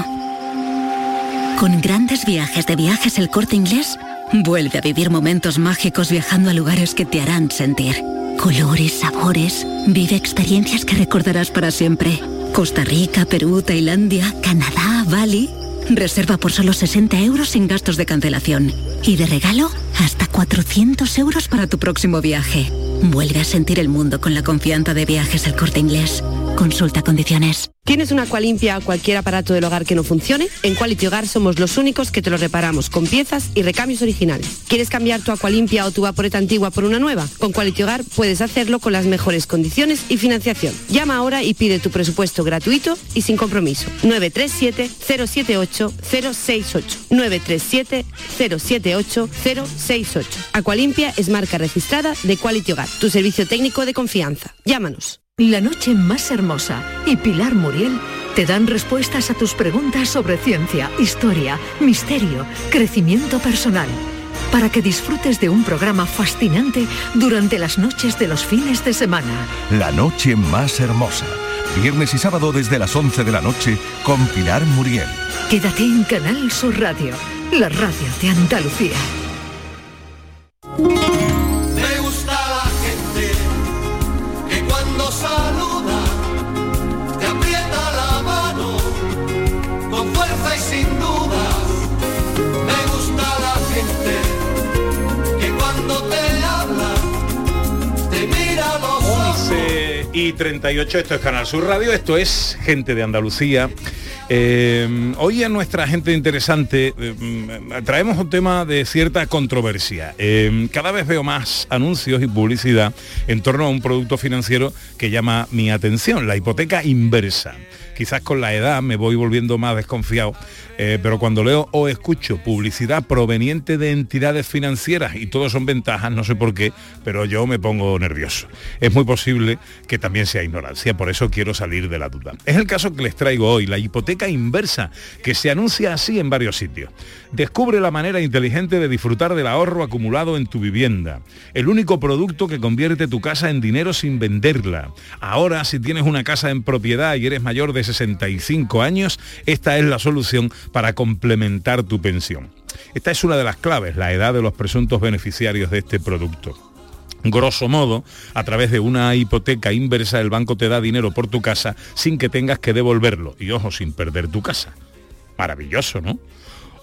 Con grandes viajes de viajes el corte inglés, vuelve a vivir momentos mágicos viajando a lugares que te harán sentir. Colores, sabores, vive experiencias que recordarás para siempre. Costa Rica, Perú, Tailandia, Canadá, Bali. Reserva por solo 60 euros sin gastos de cancelación. Y de regalo, hasta 400 euros para tu próximo viaje. Vuelve a sentir el mundo con la confianza de viajes el corte inglés. Consulta condiciones. ¿Tienes una Aqualimpia o cualquier aparato del hogar que no funcione? En Quality Hogar somos los únicos que te lo reparamos con piezas y recambios originales. ¿Quieres cambiar tu Aqualimpia o tu vaporeta antigua por una nueva? Con Quality Hogar puedes hacerlo con las mejores condiciones y financiación. Llama ahora y pide tu presupuesto gratuito y sin compromiso. 937-078-068. 937-078-068. Aqualimpia es marca registrada de Quality Hogar, tu servicio técnico de confianza. Llámanos. La noche más hermosa y Pilar Muriel te dan respuestas a tus preguntas sobre ciencia, historia, misterio, crecimiento personal. Para que disfrutes de un programa fascinante durante las noches de los fines de semana. La noche más hermosa. Viernes y sábado desde las 11 de la noche con Pilar Muriel. Quédate en Canal Sur Radio, la radio de Andalucía. Y 38, esto es Canal Sur Radio, esto es Gente de Andalucía. Eh, hoy en nuestra gente interesante eh, traemos un tema de cierta controversia. Eh, cada vez veo más anuncios y publicidad en torno a un producto financiero que llama mi atención, la hipoteca inversa. Quizás con la edad me voy volviendo más desconfiado eh, pero cuando leo o escucho publicidad proveniente de entidades financieras y todo son ventajas, no sé por qué, pero yo me pongo nervioso. Es muy posible que también sea ignorancia, por eso quiero salir de la duda. Es el caso que les traigo hoy, la hipoteca inversa, que se anuncia así en varios sitios. Descubre la manera inteligente de disfrutar del ahorro acumulado en tu vivienda. El único producto que convierte tu casa en dinero sin venderla. Ahora, si tienes una casa en propiedad y eres mayor de 65 años, esta es la solución para complementar tu pensión. Esta es una de las claves, la edad de los presuntos beneficiarios de este producto. Grosso modo, a través de una hipoteca inversa, el banco te da dinero por tu casa sin que tengas que devolverlo. Y ojo, sin perder tu casa. Maravilloso, ¿no?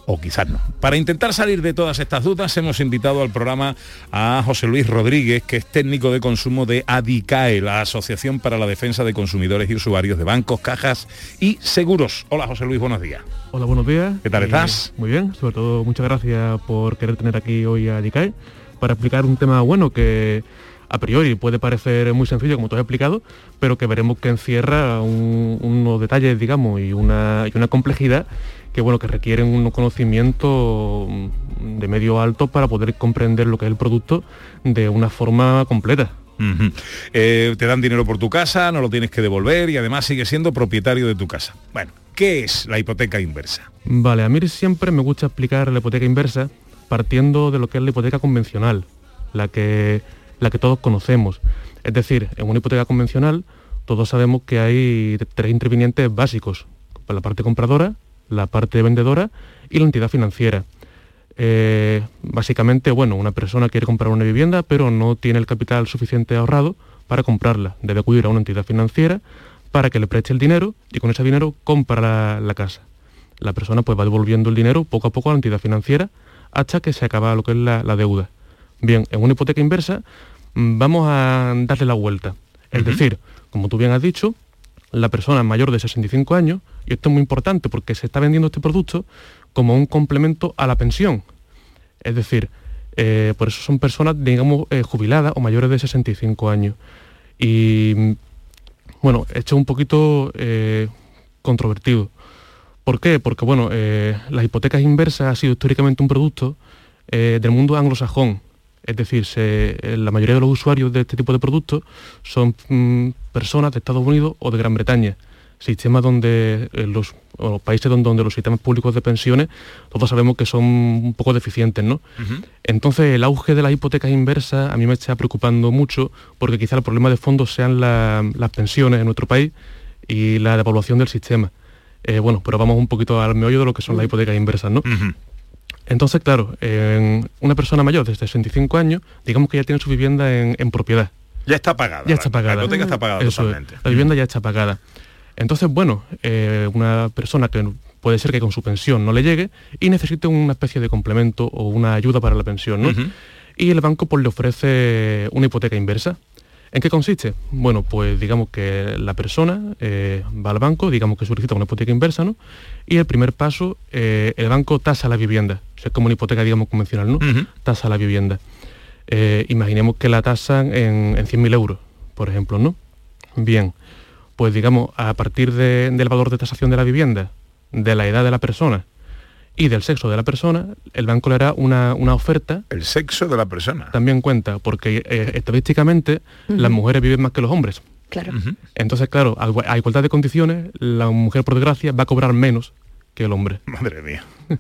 O quizás no. Para intentar salir de todas estas dudas hemos invitado al programa a José Luis Rodríguez, que es técnico de consumo de ADICAE, la Asociación para la Defensa de Consumidores y Usuarios de Bancos, Cajas y Seguros. Hola José Luis, buenos días. Hola, buenos días. ¿Qué tal estás? Muy bien, sobre todo muchas gracias por querer tener aquí hoy a ADICAE para explicar un tema bueno que a priori puede parecer muy sencillo, como tú has explicado, pero que veremos que encierra unos detalles, digamos, y una, y una complejidad que bueno, que requieren un conocimiento de medio alto para poder comprender lo que es el producto de una forma completa. Eh, te dan dinero por tu casa, no lo tienes que devolver y además sigues siendo propietario de tu casa. Bueno, ¿qué es la hipoteca inversa? Vale, a mí siempre me gusta explicar la hipoteca inversa partiendo de lo que es la hipoteca convencional, la que, la que todos conocemos. Es decir, en una hipoteca convencional todos sabemos que hay tres intervinientes básicos, la parte compradora, la parte vendedora y la entidad financiera. Eh, básicamente, bueno, una persona quiere comprar una vivienda, pero no tiene el capital suficiente ahorrado para comprarla. Debe acudir a una entidad financiera para que le preste el dinero y con ese dinero compra la, casa. La persona pues va devolviendo el dinero poco a poco a la entidad financiera hasta que se acaba lo que es la, deuda. Bien, en una hipoteca inversa mm, vamos a darle la vuelta. Es decir, como tú bien has dicho, la persona mayor de 65 años, y esto es muy importante porque se está vendiendo este producto como un complemento a la pensión. Es decir, eh, por eso son personas, digamos, eh, jubiladas o mayores de 65 años. Y bueno, esto es un poquito eh, controvertido. ¿Por qué? Porque bueno, las hipotecas inversas ha sido históricamente un producto del mundo anglosajón. Es decir, la mayoría de los usuarios de este tipo de productos son mm, personas de Estados Unidos o de Gran Bretaña. Sistemas donde eh, los, países donde, los sistemas públicos de pensiones todos sabemos que son un poco deficientes, ¿no? Entonces el auge de las hipotecas inversas a mí me está preocupando mucho porque quizá el problema de fondo sean las pensiones en nuestro país y la devaluación del sistema. Eh, bueno, pero vamos un poquito al meollo de lo que son las hipotecas inversas, ¿no? Entonces, claro, una persona mayor de 65 años, digamos que ya tiene su vivienda en, propiedad. Ya está pagada. Ya está pagada. La hipoteca está pagada totalmente. La vivienda ya está pagada. Entonces, bueno, eh, una persona que puede ser que con su pensión no le llegue y necesite una especie de complemento o una ayuda para la pensión, ¿no? Y el banco pues, le ofrece una hipoteca inversa. ¿En qué consiste? Bueno, pues digamos que la persona eh, va al banco, digamos que solicita una hipoteca inversa, ¿no? Y el primer paso, eh, el banco tasa la vivienda. Es como una hipoteca, digamos, convencional, ¿no? Tasa la vivienda. Eh, imaginemos que la tasan en, en 100.000 euros, por ejemplo, ¿no? Bien, pues digamos, a partir del valor de tasación de la vivienda, de la edad de la persona y del sexo de la persona, el banco le hará una, oferta. El sexo de la persona. También cuenta, porque eh, estadísticamente las mujeres viven más que los hombres. Claro. Entonces, claro, a, igualdad de condiciones, la mujer, por desgracia, va a cobrar menos que el hombre. Madre mía.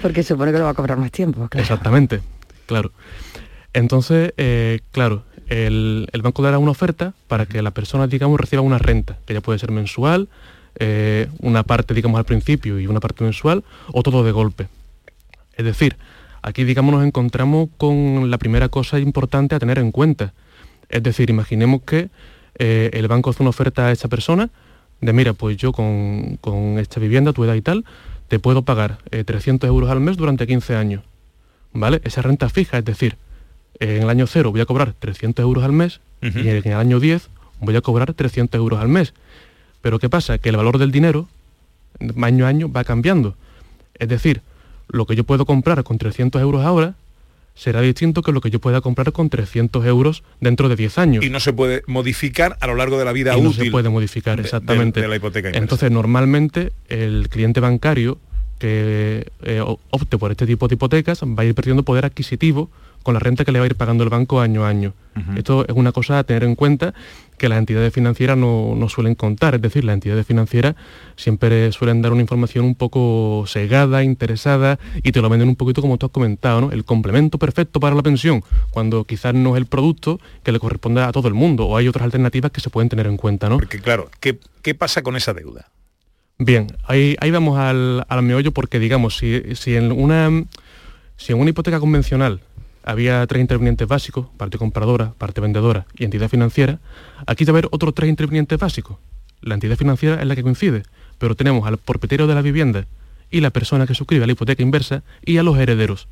porque supone que lo va a cobrar más tiempo. Exactamente, claro. Entonces, eh, claro, el, banco dará una oferta para que la persona, digamos, reciba una renta, que ya puede ser mensual, eh, una parte, digamos, al principio y una parte mensual, o todo de golpe. Es decir, aquí, digamos, nos encontramos con la primera cosa importante a tener en cuenta. Es decir, imaginemos que eh, el banco hace una oferta a esa persona de, mira, pues yo con, esta vivienda, tu edad y tal, te puedo pagar 300 euros al mes durante 15 años. ¿Vale? Esa renta fija, es decir, en el año cero voy a cobrar 300 euros al mes y en el año 10 voy a cobrar 300 euros al mes. Pero ¿qué pasa? Que el valor del dinero año a año va cambiando. Es decir, lo que yo puedo comprar con 300 euros ahora será distinto que lo que yo pueda comprar con 300 euros dentro de 10 años. Y no se puede modificar a lo largo de la vida y útil. No se puede modificar, exactamente. de- de la hipoteca inversa. Entonces, normalmente, el cliente bancario que eh, opte por este tipo de hipotecas va a ir perdiendo poder adquisitivo con la renta que le va a ir pagando el banco año a año. Esto es una cosa a tener en cuenta que las entidades financieras no, no suelen contar, es decir, las entidades financieras siempre suelen dar una información un poco segada, interesada y te lo venden un poquito como tú has comentado, ¿no? El complemento perfecto para la pensión, cuando quizás no es el producto que le corresponde a todo el mundo o hay otras alternativas que se pueden tener en cuenta, ¿no? Porque claro, ¿qué, qué pasa con esa deuda? Bien, ahí, ahí vamos al, al meollo porque digamos, si, si en una si en una hipoteca convencional había tres intervinientes básicos, parte compradora, parte vendedora y entidad financiera, aquí debe haber otros tres intervinientes básicos. La entidad financiera es la que coincide, pero tenemos al propietario de la vivienda y la persona que suscribe la hipoteca inversa y a los herederos,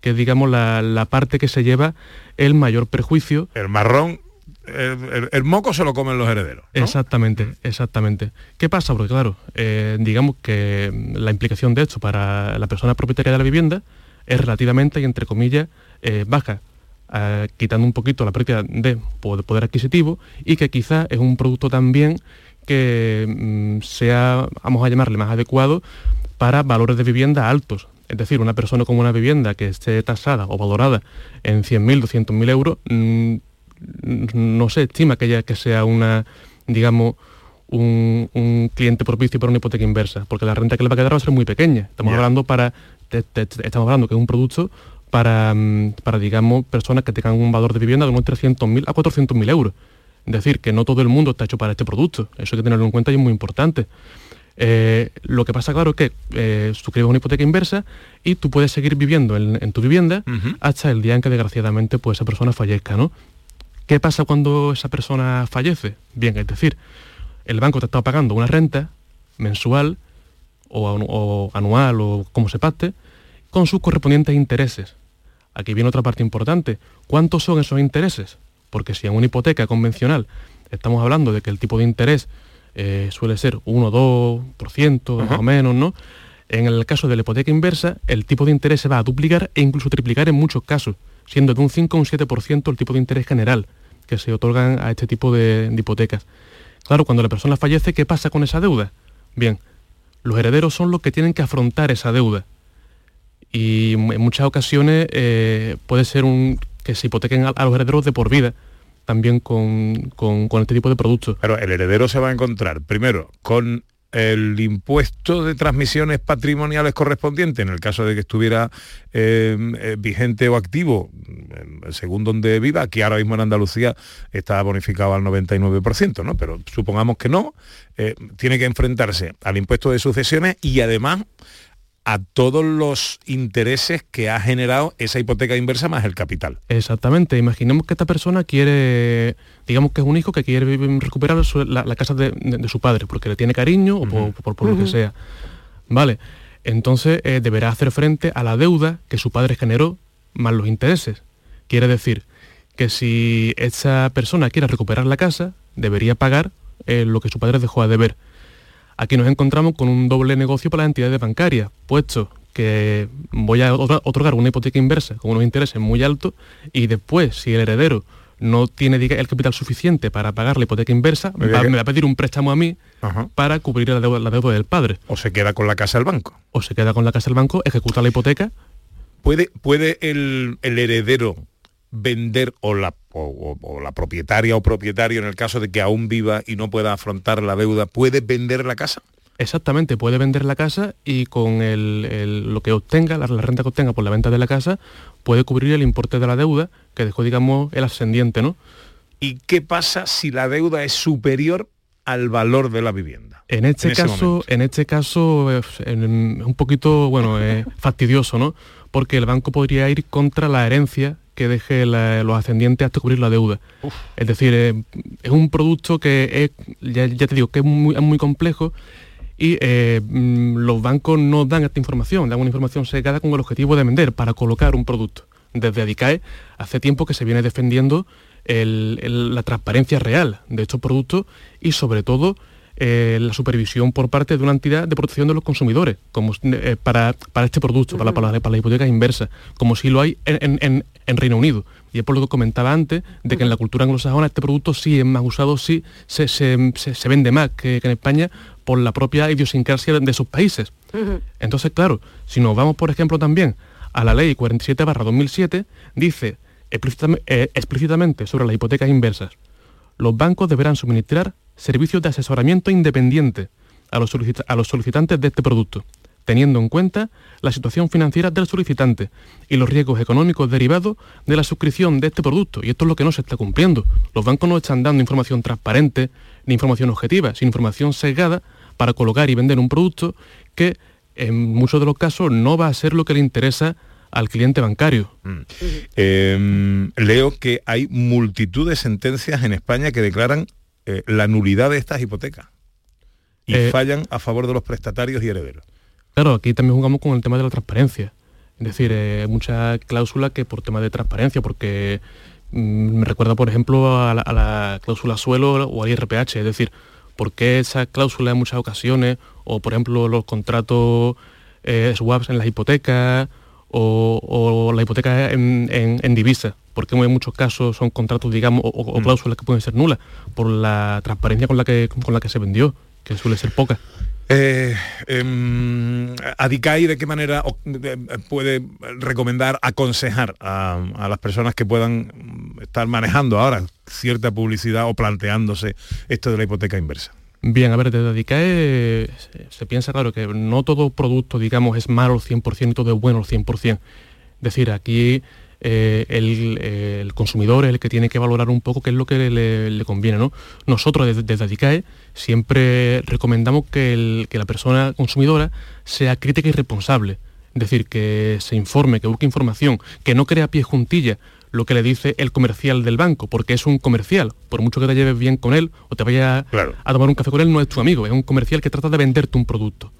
que es digamos la, la parte que se lleva el mayor perjuicio El marrón, el, el- el moco se lo comen los herederos. Exactamente, exactamente. ¿Qué pasa? Porque claro, eh, digamos que mm, la implicación de esto para la persona propietaria de la vivienda es relativamente y entre comillas eh, baja, eh, quitando un poquito la pérdida de po- poder adquisitivo y que quizás es un producto también que mm, sea, vamos a llamarle, más adecuado para valores de vivienda altos. Es decir, una persona con una vivienda que esté tasada o valorada en 100.000, 200.000 euros, mm, no se estima que, ella, que sea una, digamos, un, un cliente propicio para una hipoteca inversa, porque la renta que le va a quedar va a ser muy pequeña. Estamos hablando para, te- te- te- estamos hablando que es un producto para, mm, para, digamos, personas que tengan un valor de vivienda de unos 300.000 a 400.000 euros. Es decir, que no todo el mundo está hecho para este producto. Eso hay que tenerlo en cuenta y es muy importante. Eh, lo que pasa, claro, es que eh, suscribes una hipoteca inversa y tú puedes seguir viviendo en, en tu vivienda hasta el día en que desgraciadamente pues, esa persona fallezca, ¿no? ¿Qué pasa cuando esa persona fallece? Bien, es decir, el banco te estado pagando una renta mensual o anual o como se pacte con sus correspondientes intereses. Aquí viene otra parte importante. ¿Cuántos son esos intereses? Porque si en una hipoteca convencional estamos hablando de que el tipo de interés eh, suele ser 1 o 2%, más o menos, ¿no? En el caso de la hipoteca inversa, el tipo de interés se va a duplicar e incluso triplicar en muchos casos, siendo de un 5 a un 7% el tipo de interés general que se otorgan a este tipo de, de hipotecas. Claro, cuando la persona fallece, ¿qué pasa con esa deuda? Bien, los herederos son los que tienen que afrontar esa deuda. Y en muchas ocasiones eh, puede ser un, que se hipotequen a, a los herederos de por vida también con, con- este tipo de productos. Pero el heredero se va a encontrar primero con el impuesto de transmisiones patrimoniales correspondiente en el caso de que estuviera eh, eh, vigente o activo eh, según donde viva aquí ahora mismo en Andalucía está bonificado al 99% ¿no? pero supongamos que no tiene que enfrentarse al impuesto de sucesiones y además a todos los intereses que ha generado esa hipoteca inversa más el capital Exactamente, imaginemos que esta persona quiere, digamos que es un hijo que quiere vivir- recuperar su- la, la casa de, de- de su padre, porque le tiene cariño o por, por- por lo que sea. Vale, entonces eh, deberá hacer frente a la deuda que su padre generó más los intereses. Quiere decir que si esa persona quiere recuperar la casa, debería pagar eh, lo que su padre dejó a deber. Aquí nos encontramos con un doble negocio para las entidades bancarias, puesto que voy a otor- otorgar una hipoteca inversa con unos intereses muy altos y después, si el heredero no tiene diga, el capital suficiente para pagar la hipoteca inversa, Me va- diga- me va a pedir un préstamo a mí para cubrir la deuda, la deuda del padre. o se queda con la casa del banco. O se queda con la casa del banco, ejecuta la hipoteca. ¿Puede, puede el, el heredero vender o la, o, o- o la propietaria o propietario en el caso de que aún viva y no pueda afrontar la deuda, puede vender la casa? Exactamente, puede vender la casa y con el- el- lo que obtenga, la, la renta que obtenga por la venta de la casa, puede cubrir el importe de la deuda que dejó, digamos, el ascendiente, ¿no? ¿Y qué pasa si la deuda es superior al valor de la vivienda? En este En caso, en este caso es es un poquito, bueno, es fastidioso, ¿no? Porque el banco podría ir contra la herencia que deje la- los ascendientes hasta cubrir la deuda. Es decir, eh, es un producto que es, ya, ya te digo, que es muy, es muy complejo y eh, mm, los bancos no dan esta información, dan una información secada con el objetivo de vender, para colocar un producto. Desde Adicae hace tiempo que se viene defendiendo la transparencia real de estos productos y sobre todo eh, la supervisión por parte de una entidad de protección de los consumidores, como eh, para, este producto, para, para, la hipoteca inversa, como si lo hay en, Reino Unido. Y es por lo que comentaba antes, de que en la cultura anglosajona este producto sí es más usado, sí se, se, vende más que, en España por la propia idiosincrasia de, sus países. Entonces, claro, si nos vamos, por ejemplo, también a la ley 47 2007, dice eh, explícitamente sobre las hipotecas inversas, los bancos deberán suministrar servicios de asesoramiento independiente a los, solicitantes de este producto, teniendo en cuenta la situación financiera del solicitante y los riesgos económicos derivados de la suscripción de este producto. Y esto es lo que no se está cumpliendo. Los bancos no están dando información transparente ni información objetiva, sino información sesgada para colocar y vender un producto que en muchos de los casos no va a ser lo que le interesa al cliente bancario. Mm. Em, leo que hay multitud de sentencias en España que declaran eh, la nulidad de estas hipotecas y eh, fallan a favor de los prestatarios y herederos. Claro, aquí también jugamos con el tema de la transparencia. Es decir, hay mucha cláusula que por tema de transparencia, porque mm, me recuerda, por ejemplo, a la, cláusula suelo o al IRPH, es decir, ¿por qué esa cláusula en muchas ocasiones, o por ejemplo los contratos eh, swaps en las hipotecas, o, la hipoteca en, en, divisa, porque en muchos casos son contratos, digamos, o, mm. cláusulas que pueden ser nulas, por la transparencia con la que, con la que se vendió, que suele ser poca. Eh, em, ¿Adicai de qué manera puede recomendar, aconsejar a, a, las personas que puedan estar manejando ahora cierta publicidad o planteándose esto de la hipoteca inversa? Bien, a ver, desde Adicae se, piensa, claro, que no todo producto, digamos, es malo al 100% y todo es bueno al 100%. Es decir, aquí eh, el, consumidor es el que tiene que valorar un poco qué es lo que le, conviene. ¿no? Nosotros desde, desde, Adicae siempre recomendamos que, que la persona consumidora sea crítica y responsable. Es decir, que se informe, que busque información, que no crea pie juntilla lo que le dice el comercial del banco, porque es un comercial. Por mucho que te lleves bien con él o te vayas a tomar un café con él, no es tu amigo, es un comercial que trata de venderte un producto.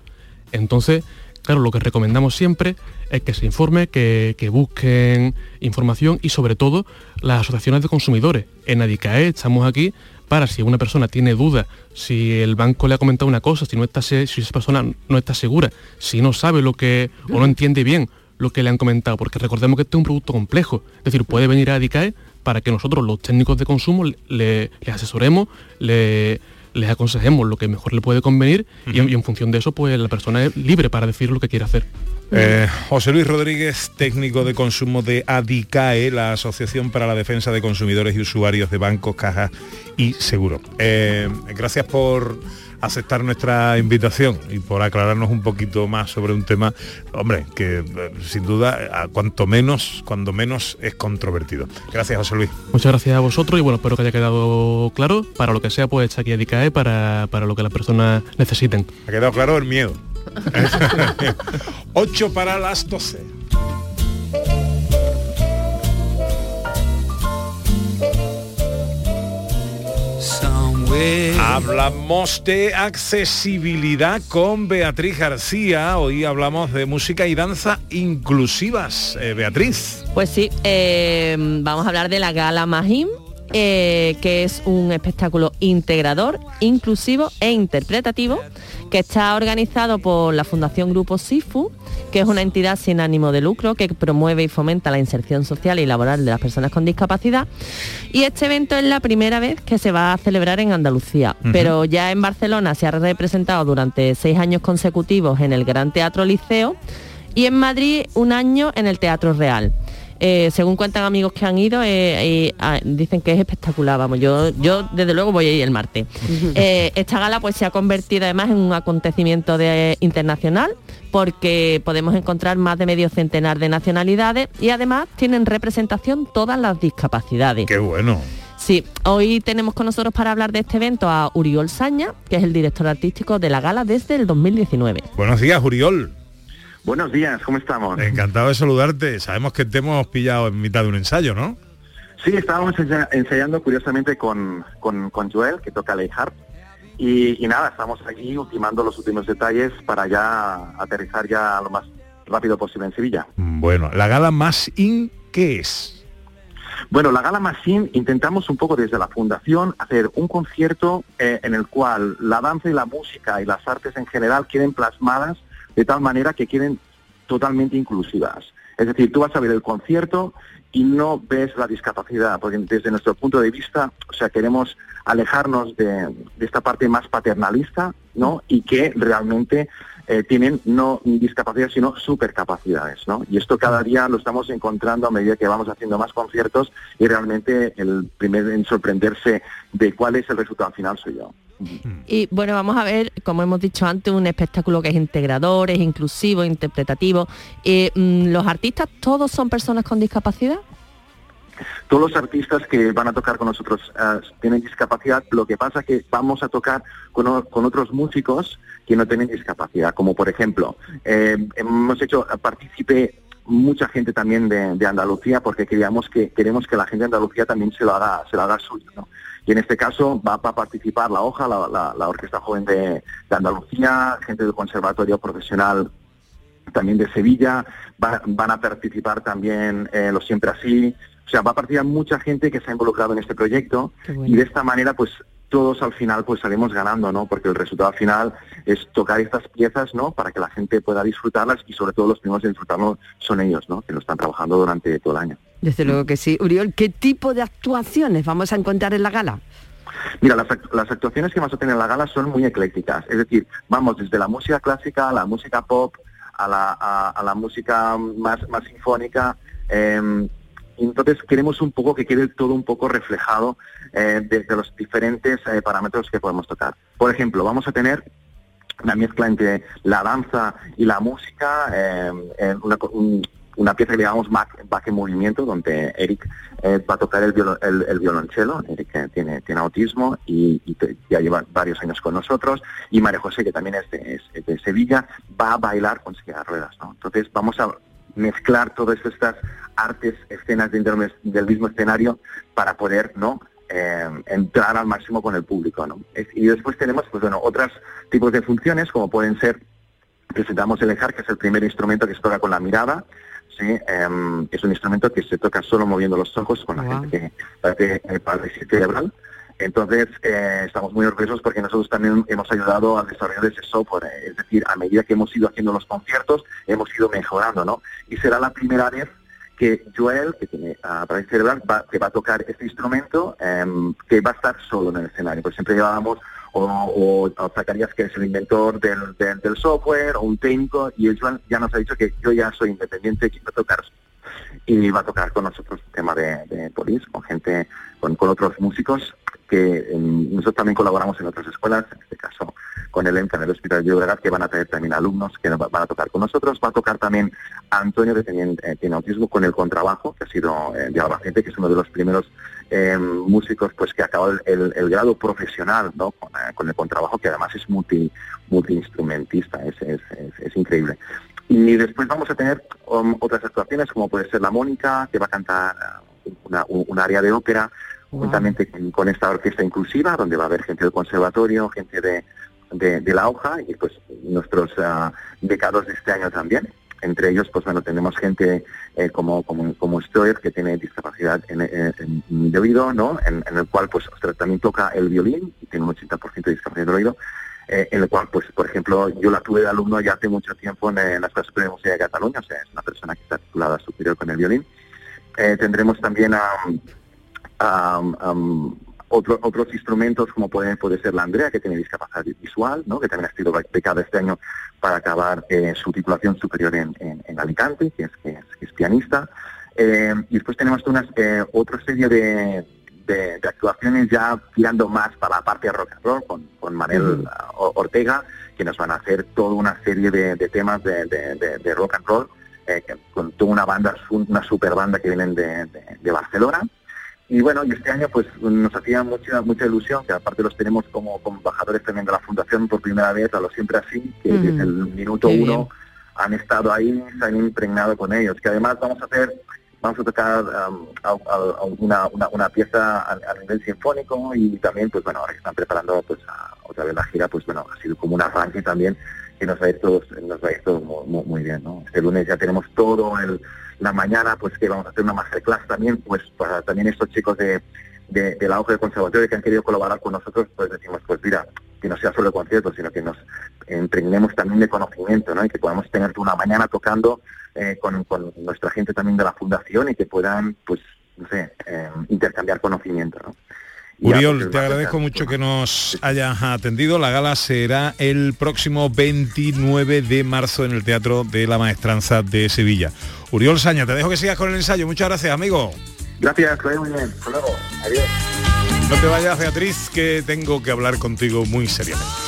Entonces, claro, lo que recomendamos siempre es que se informe, que, busquen información y sobre todo las asociaciones de consumidores. En Adicae estamos aquí para si una persona tiene dudas, si el banco le ha comentado una cosa, si, no está, si esa persona no está segura, si no sabe lo que o no entiende bien lo que le han comentado, porque recordemos que este es un producto complejo, es decir, puede venir a Adicae para que nosotros, los técnicos de consumo, le, asesoremos, le, les aconsejemos lo que mejor le puede convenir y, en, función de eso, pues la persona es libre para decir lo que quiere hacer. Eh, José Luis Rodríguez, técnico de consumo de ADICAE, la Asociación para la Defensa de Consumidores y Usuarios de Bancos, Cajas y Seguro. Eh, gracias por aceptar nuestra invitación y por aclararnos un poquito más sobre un tema, hombre, que eh, sin duda, cuanto menos, cuando menos es controvertido. Gracias, José Luis. Muchas gracias a vosotros y bueno, espero que haya quedado claro. Para lo que sea, pues está aquí a DICAE para, para lo que las personas necesiten. Ha quedado claro el miedo. 8 para las 12. Hablamos de accesibilidad con Beatriz García. Hoy hablamos de música y danza inclusivas. Eh, Beatriz. Pues sí, eh, vamos a hablar de la Gala Mahim, eh, que es un espectáculo integrador, inclusivo e interpretativo que está organizado por la Fundación Grupo SIFU, que es una entidad sin ánimo de lucro que promueve y fomenta la inserción social y laboral de las personas con discapacidad. Y este evento es la primera vez que se va a celebrar en Andalucía, pero ya en Barcelona se ha representado durante seis años consecutivos en el Gran Teatro Liceo y en Madrid un año en el Teatro Real. Eh, según cuentan amigos que han ido, eh, ah, dicen que es espectacular, vamos, yo, yo desde luego voy a ir el martes. Eh, esta gala pues se ha convertido además en un acontecimiento internacional porque podemos encontrar más de medio centenar de nacionalidades y además tienen representación todas las discapacidades. ¡Qué bueno! Sí, hoy tenemos con nosotros para hablar de este evento a Uriol Saña, que es el director artístico de la gala desde el 2019. Buenos días, Uriol. Buenos días, ¿cómo estamos? Encantado de saludarte. Sabemos que te hemos pillado en mitad de un ensayo, ¿no? Sí, estábamos ensayando curiosamente con, con, Joel, que toca la harp. Y, nada, estamos aquí ultimando los últimos detalles para ya aterrizar ya lo más rápido posible en Sevilla. Bueno, la gala más in, ¿qué es? Bueno, la Gala Machine intentamos un poco desde la fundación hacer un concierto eh, en el cual la danza y la música y las artes en general queden plasmadas de tal manera que queden totalmente inclusivas. Es decir, tú vas a ver el concierto y no ves la discapacidad, porque desde nuestro punto de vista, o sea, queremos alejarnos de, esta parte más paternalista, ¿no? Y que realmente eh, tienen no discapacidad, sino supercapacidades, ¿no? Y esto cada día lo estamos encontrando a medida que vamos haciendo más conciertos y realmente el primer en sorprenderse de cuál es el resultado final soy yo. Y bueno, vamos a ver, como hemos dicho antes, un espectáculo que es integrador, es inclusivo, interpretativo. Eh, mm, ¿Los artistas todos son personas con discapacidad? Todos los artistas que van a tocar con nosotros eh, tienen discapacidad, lo que pasa es que vamos a tocar con, otros músicos que no tienen discapacidad, como por ejemplo, eh, hemos hecho partícipe mucha gente también de, de Andalucía porque queríamos que queremos que la gente de Andalucía también se lo haga se lo haga suyo ¿no? Y en este caso va, a participar la hoja la, la- la orquesta joven de, de Andalucía gente del conservatorio profesional también de Sevilla, va- van a participar también eh, los Siempre Así, o sea, va a participar mucha gente que se ha involucrado en este proyecto y de esta manera pues todos al final pues salimos ganando, ¿no? Porque el resultado final es tocar estas piezas, ¿no? Para que la gente pueda disfrutarlas y sobre todo los primeros en disfrutarlo son ellos, ¿no? Que lo están trabajando durante todo el año. Desde luego que sí. Uriol, ¿qué tipo de actuaciones vamos a encontrar en la gala? Mira, las, las actuaciones que vamos a tener en la gala son muy eclécticas, es decir, vamos desde la música clásica a la música pop, a la, a, a la música más, más sinfónica. eh, entonces queremos un poco que quede todo un poco reflejado eh, desde los diferentes eh, parámetros que podemos tocar. Por ejemplo, vamos a tener una mezcla entre la danza y la música, eh, una, pieza que llamamos back, en movimiento, donde Eric va a tocar el, violo- el, el violonchelo. Eric tiene, autismo y, ya lleva varios años con nosotros. Y María José, que también es de, es de Sevilla, va a bailar con silla de ruedas. ¿no? Entonces vamos a mezclar todas estas artes, escenas dentro del mismo escenario para poder, ¿no? eh, entrar al máximo con el público, ¿no? Y después tenemos, pues bueno, otros tipos de funciones, como pueden ser, presentamos el enjar, que es el primer instrumento que se toca con la mirada, ¿sí? Em, es un instrumento que se toca solo moviendo los ojos con la gente que eh, parálisis cerebral. Entonces, eh, estamos muy orgullosos porque nosotros también hemos ayudado al desarrollo de ese software. Es decir, a medida que hemos ido haciendo los conciertos, hemos ido mejorando, ¿no? Y será la primera vez que Joel, que tiene ah, parálisis cerebral, va, que va a tocar este instrumento, em, que va a estar solo en el escenario. Pues siempre llevábamos o, o, o Zacarías, que es el inventor del, software, o un técnico, y él Joan ya nos ha dicho que yo ya soy independiente, quiero tocar y va a tocar con nosotros el tema de, Polis, con gente, con otros músicos que em, nosotros también colaboramos en otras escuelas, en este caso con el EMCA del Hospital de Llobregat, que van a traer también alumnos que va- van a tocar con nosotros. Va a tocar también Antonio, que también eh, tiene autismo, con el contrabajo, que ha sido eh, de Albacete, que es uno de los primeros eh, músicos pues que acabó el, el- el grado profesional ¿no? con, eh, con el contrabajo, que además es multi multiinstrumentista, es, es, es, es increíble. Y después vamos a tener um, otras actuaciones, como puede ser la Mónica, que va a cantar uh, una, un, un área de ópera, juntamente con, esta orquesta inclusiva, donde va a haber gente del conservatorio, gente de, de, de la hoja y pues nuestros ah, becados de este año también. Entre ellos, pues bueno, tenemos gente eh, como, como, como Stoer, que tiene discapacidad en, en- de oído, ¿no? En, el cual, pues, también toca el violín y tiene un 80% de discapacidad del oído, eh, en el cual, pues, por ejemplo, yo la tuve de alumno ya hace mucho tiempo en, en la Escuela Superior de Música de Cataluña, o sea, es una persona que está titulada superior con el violín. Eh, tendremos también a, am, otro- otros instrumentos como puede, puede ser la Andrea, que tiene discapacidad visual, ¿no? que también ha sido becada este año para acabar eh, su titulación superior en, en- en Alicante, que es, que es, que es pianista. Eh, y después tenemos una, eh, otra serie de, de- de actuaciones ya tirando más para la parte de rock and roll con, con Manel Ortega, que nos van a hacer toda una serie de, de temas de, de- rock and roll, eh, con toda una banda, una super banda que vienen de Barcelona. Y bueno, y este año pues nos hacía mucha mucha ilusión, que aparte los tenemos como, como embajadores también de la Fundación por primera vez, a los siempre así, que Ujú. desde el minuto uno bien. han estado ahí, se han impregnado con ellos. Que además vamos a hacer, vamos a tocar um, a- una, una, una pieza a, a nivel sinfónico y también, pues bueno, ahora que están preparando pues a- otra vez la gira, pues bueno, ha sido como un arranque también que nos va a ir todo, nos va a ir todo muy, muy- muy bien, ¿no? Este lunes ya tenemos todo el la mañana, pues que vamos a hacer una masterclass también, pues para también estos chicos de, de, la hoja de conservatorio que han querido colaborar con nosotros, pues decimos, pues mira, que no sea solo el concierto, sino que nos impregnemos también de conocimiento, ¿no? Y que podamos tener una mañana tocando eh, con, con nuestra gente también de la fundación y que puedan, pues, no sé, eh, intercambiar conocimiento, ¿no? Uriol, te agradezco mucho que nos hayas atendido. La gala será el próximo 29 de marzo en el Teatro de la Maestranza de Sevilla. Uriol Saña, te dejo que sigas con el ensayo. Muchas gracias, amigo. Gracias, que muy bien. Hasta luego. Adiós. No te vayas, Beatriz, que tengo que hablar contigo muy seriamente.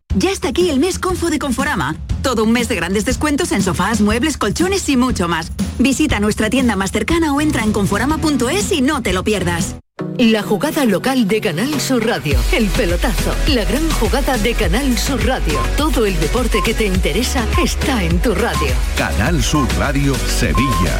Ya está aquí el mes Confo de Conforama. Todo un mes de grandes descuentos en sofás, muebles, colchones y mucho más. Visita nuestra tienda más cercana o entra en conforama.es y no te lo pierdas. La jugada local de Canal Sur Radio. El pelotazo. La gran jugada de Canal Sur Radio. Todo el deporte que te interesa está en tu radio. Canal Sur Radio Sevilla.